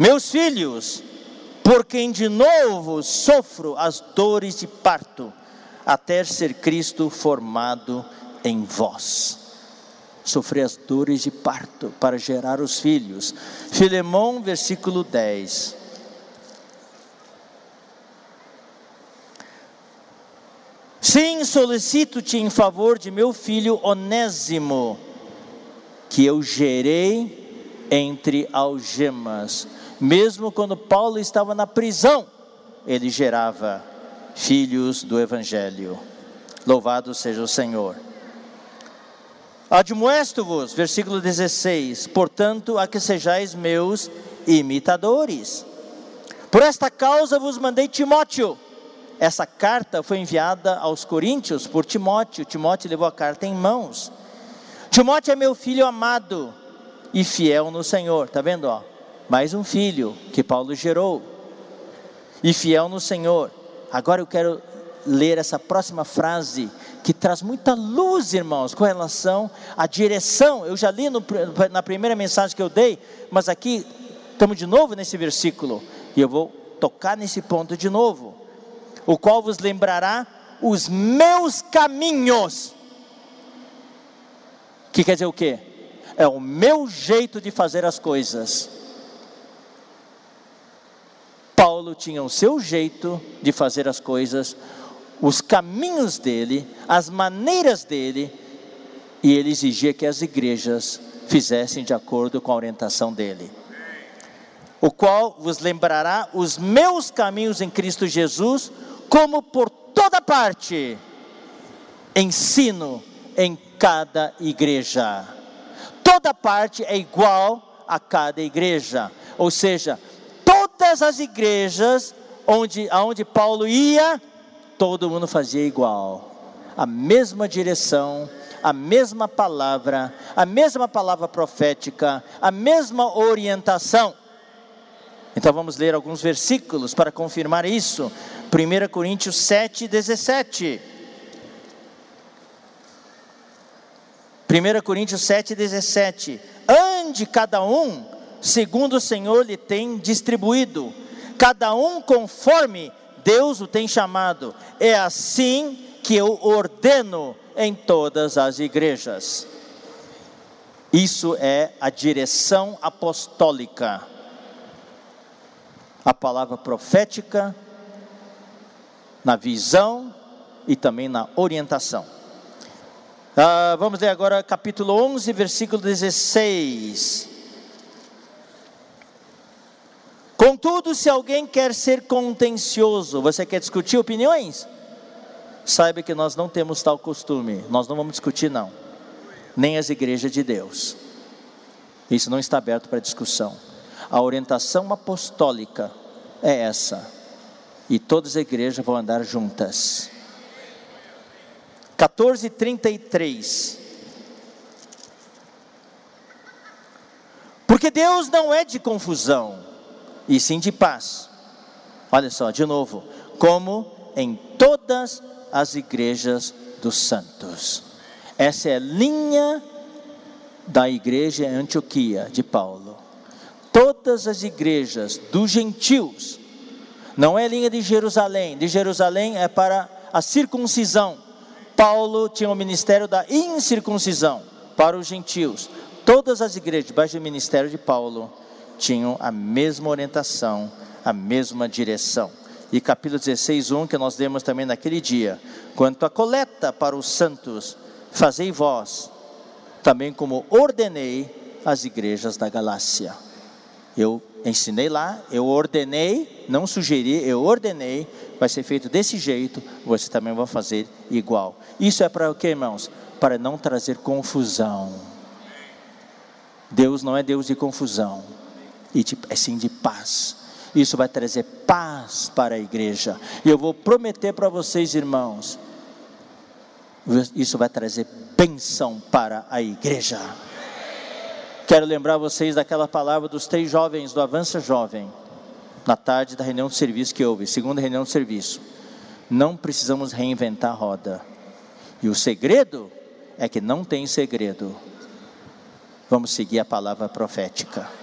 Meus filhos, por quem de novo sofro as dores de parto, até ser Cristo formado em vós sofrer as dores de parto para gerar os filhos. Filemão, versículo 10. Sim, solicito-te em favor de meu filho Onésimo, que eu gerei entre algemas. Mesmo quando Paulo estava na prisão, ele gerava filhos do Evangelho. Louvado seja o Senhor. Admoesto-vos, versículo 16: portanto, a que sejais meus imitadores. Por esta causa vos mandei Timóteo. Essa carta foi enviada aos Coríntios por Timóteo. Timóteo levou a carta em mãos. Timóteo é meu filho amado e fiel no Senhor. Tá vendo, ó? Mais um filho que Paulo gerou. E fiel no Senhor. Agora eu quero ler essa próxima frase que traz muita luz, irmãos, com relação à direção. Eu já li no, na primeira mensagem que eu dei, mas aqui estamos de novo nesse versículo, e eu vou tocar nesse ponto de novo. O qual vos lembrará os meus caminhos. Que quer dizer o quê? É o meu jeito de fazer as coisas. Paulo tinha o seu jeito de fazer as coisas, os caminhos dele, as maneiras dele, e ele exigia que as igrejas fizessem de acordo com a orientação dele. O qual vos lembrará os meus caminhos em Cristo Jesus, como por toda parte ensino em cada igreja. Toda parte é igual a cada igreja, ou seja, todas as igrejas onde aonde Paulo ia, todo mundo fazia igual, a mesma direção, a mesma palavra, a mesma palavra profética, a mesma orientação. Então vamos ler alguns versículos para confirmar isso. 1 Coríntios 7, 17. 1 Coríntios 7,17: Ande cada um segundo o Senhor lhe tem distribuído, cada um conforme Deus o tem chamado. É assim que eu ordeno em todas as igrejas. Isso é a direção apostólica. A palavra profética na visão e também na orientação. Ah, vamos ler agora capítulo 11, versículo 16. Contudo, se alguém quer ser contencioso, você quer discutir opiniões? Saiba que nós não temos tal costume, nós não vamos discutir, não, nem as igrejas de Deus. Isso não está aberto para discussão. A orientação apostólica é essa, e todas as igrejas vão andar juntas. 14:33 Porque Deus não é de confusão, e sim de paz. Olha só, de novo, como em todas as igrejas dos santos. Essa é a linha da igreja em Antioquia de Paulo. Todas as igrejas dos gentios, não é linha de Jerusalém, de Jerusalém é para a circuncisão Paulo tinha o ministério da incircuncisão para os gentios. Todas as igrejas debaixo do ministério de Paulo tinham a mesma orientação, a mesma direção. E capítulo 16, 1, que nós lemos também naquele dia, quanto à coleta para os santos, fazei vós, também como ordenei as igrejas da Galácia. Eu ensinei lá, eu ordenei, não sugeri, eu ordenei, vai ser feito desse jeito, você também vai fazer igual. Isso é para o que, irmãos? Para não trazer confusão. Deus não é Deus de confusão, e de, é sim de paz. Isso vai trazer paz para a igreja. E eu vou prometer para vocês, irmãos, isso vai trazer bênção para a igreja. Quero lembrar vocês daquela palavra dos três jovens do Avança Jovem, na tarde da reunião de serviço que houve, segunda reunião de serviço. Não precisamos reinventar a roda. E o segredo é que não tem segredo. Vamos seguir a palavra profética.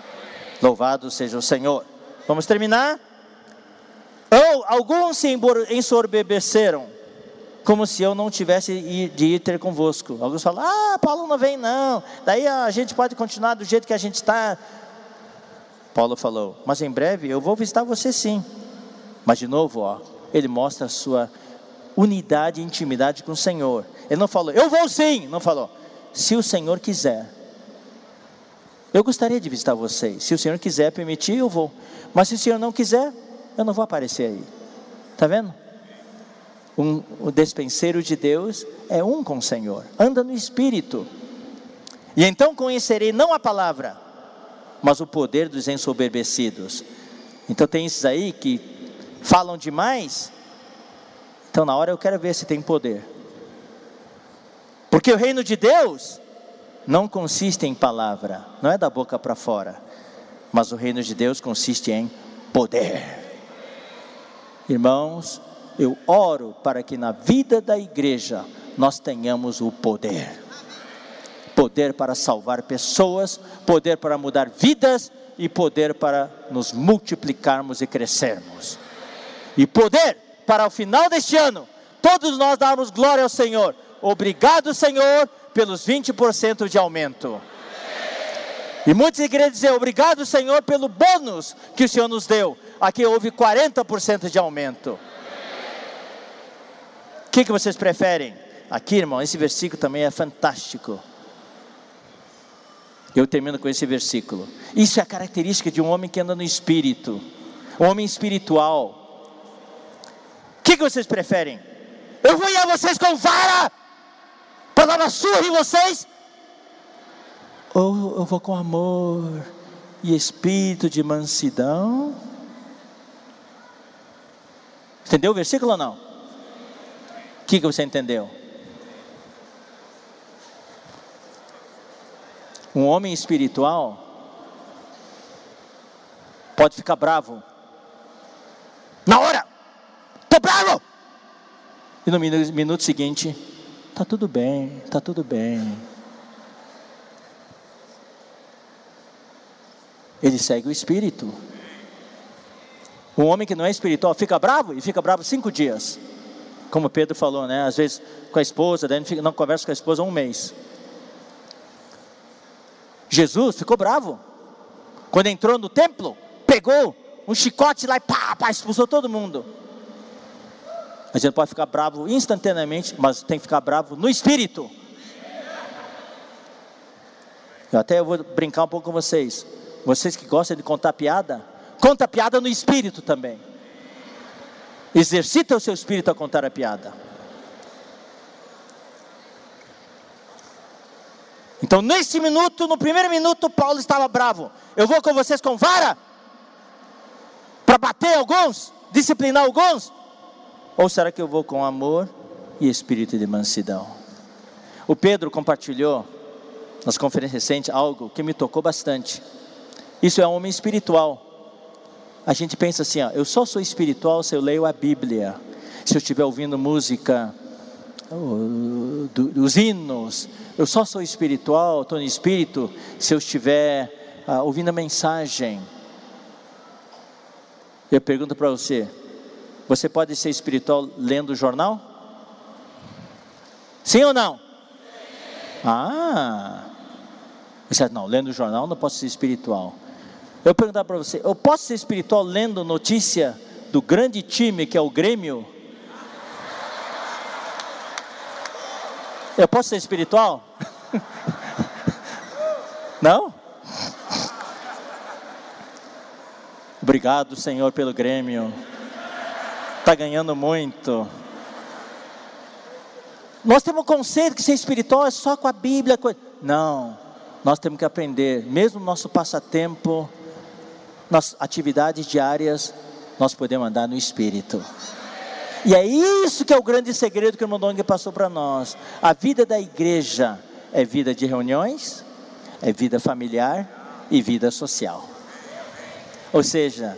Louvado seja o Senhor. Vamos terminar? Ou alguns se ensorbebeceram como se eu não tivesse de ir ter convosco. Alguns falam, ah, Paulo não vem não, daí a gente pode continuar do jeito que a gente está. Paulo falou, mas em breve eu vou visitar você sim. Mas de novo, ó, ele mostra a sua unidade e intimidade com o Senhor. Ele não falou, eu vou sim, não falou, se o Senhor quiser. Eu gostaria de visitar vocês. Se o Senhor quiser permitir, eu vou. Mas se o Senhor não quiser, eu não vou aparecer aí. Está vendo? um, o despenseiro de Deus é um com o Senhor, anda no Espírito. E então conhecerei não a palavra, mas o poder dos ensoberbecidos. Então tem esses aí que falam demais. Então na hora eu quero ver se tem poder. Porque o reino de Deus não consiste em palavra, não é da boca para fora, mas o reino de Deus consiste em poder. Irmãos, eu oro para que na vida da igreja nós tenhamos o poder poder para salvar pessoas, poder para mudar vidas e poder para nos multiplicarmos e crescermos. E poder para o final deste ano, todos nós darmos glória ao Senhor. Obrigado, Senhor, pelos 20% de aumento. E muitos igrejas dizem, obrigado, Senhor, pelo bônus que o Senhor nos deu. Aqui houve 40% de aumento que, que vocês preferem? Aqui, irmão, esse versículo também é fantástico. Eu termino com esse versículo. Isso é a característica de um homem que anda no espírito, um homem espiritual. O que, que vocês preferem? Eu vou ir a vocês com vara uma surra em vocês? Ou eu vou com amor e espírito de mansidão? Entendeu o versículo ou não? O que, que você entendeu? Um homem espiritual pode ficar bravo. Na hora, estou bravo. E no minuto seguinte, Tá tudo bem, tá tudo bem. Ele segue o espírito. o homem que não é espiritual fica bravo e fica bravo cinco dias. Como Pedro falou, né? Às vezes com a esposa, daí não, não conversa com a esposa um mês. Jesus ficou bravo. Quando entrou no templo, pegou um chicote lá e pá, pá, expulsou todo mundo. A gente pode ficar bravo instantaneamente, mas tem que ficar bravo no espírito. Eu até vou brincar um pouco com vocês. Vocês que gostam de contar piada, conta piada no espírito também. Exercita o seu espírito a contar a piada. Então, nesse minuto, no primeiro minuto, Paulo estava bravo. Eu vou com vocês com vara? Para bater alguns? Disciplinar alguns? Ou será que eu vou com amor e espírito de mansidão? O Pedro compartilhou nas conferências recentes algo que me tocou bastante. Isso é um homem espiritual. A gente pensa assim, ó, eu só sou espiritual se eu leio a Bíblia, se eu estiver ouvindo música, os hinos, eu só sou espiritual, estou no espírito, se eu estiver uh, ouvindo a mensagem. Eu pergunto para você, você pode ser espiritual lendo o jornal? Sim ou não? Ah, você não, lendo o jornal não posso ser espiritual. Eu perguntar para você, eu posso ser espiritual lendo notícia do grande time que é o Grêmio? Eu posso ser espiritual? Não? Obrigado, Senhor, pelo Grêmio. Está ganhando muito. Nós temos um conceito que ser espiritual é só com a Bíblia. Não, nós temos que aprender, mesmo no nosso passatempo, nas atividades diárias, nós podemos andar no Espírito. E é isso que é o grande segredo que o irmão Dong passou para nós. A vida da igreja é vida de reuniões, é vida familiar e vida social. Ou seja,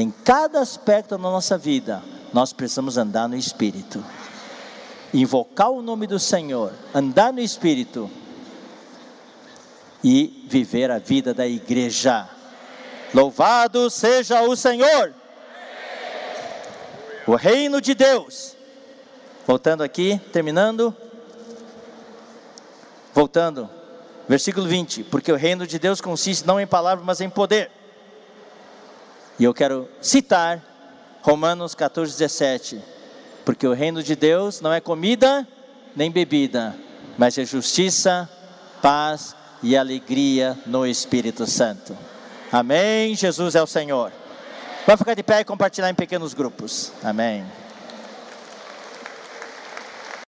em cada aspecto da nossa vida, nós precisamos andar no Espírito. Invocar o nome do Senhor, andar no Espírito e viver a vida da igreja. Louvado seja o Senhor! O reino de Deus. Voltando aqui, terminando. Voltando, versículo 20: Porque o reino de Deus consiste não em palavras, mas em poder. E eu quero citar Romanos 14, 17. Porque o reino de Deus não é comida nem bebida, mas é justiça, paz e alegria no Espírito Santo. Amém. Jesus é o Senhor. Vamos ficar de pé e compartilhar em pequenos grupos. Amém.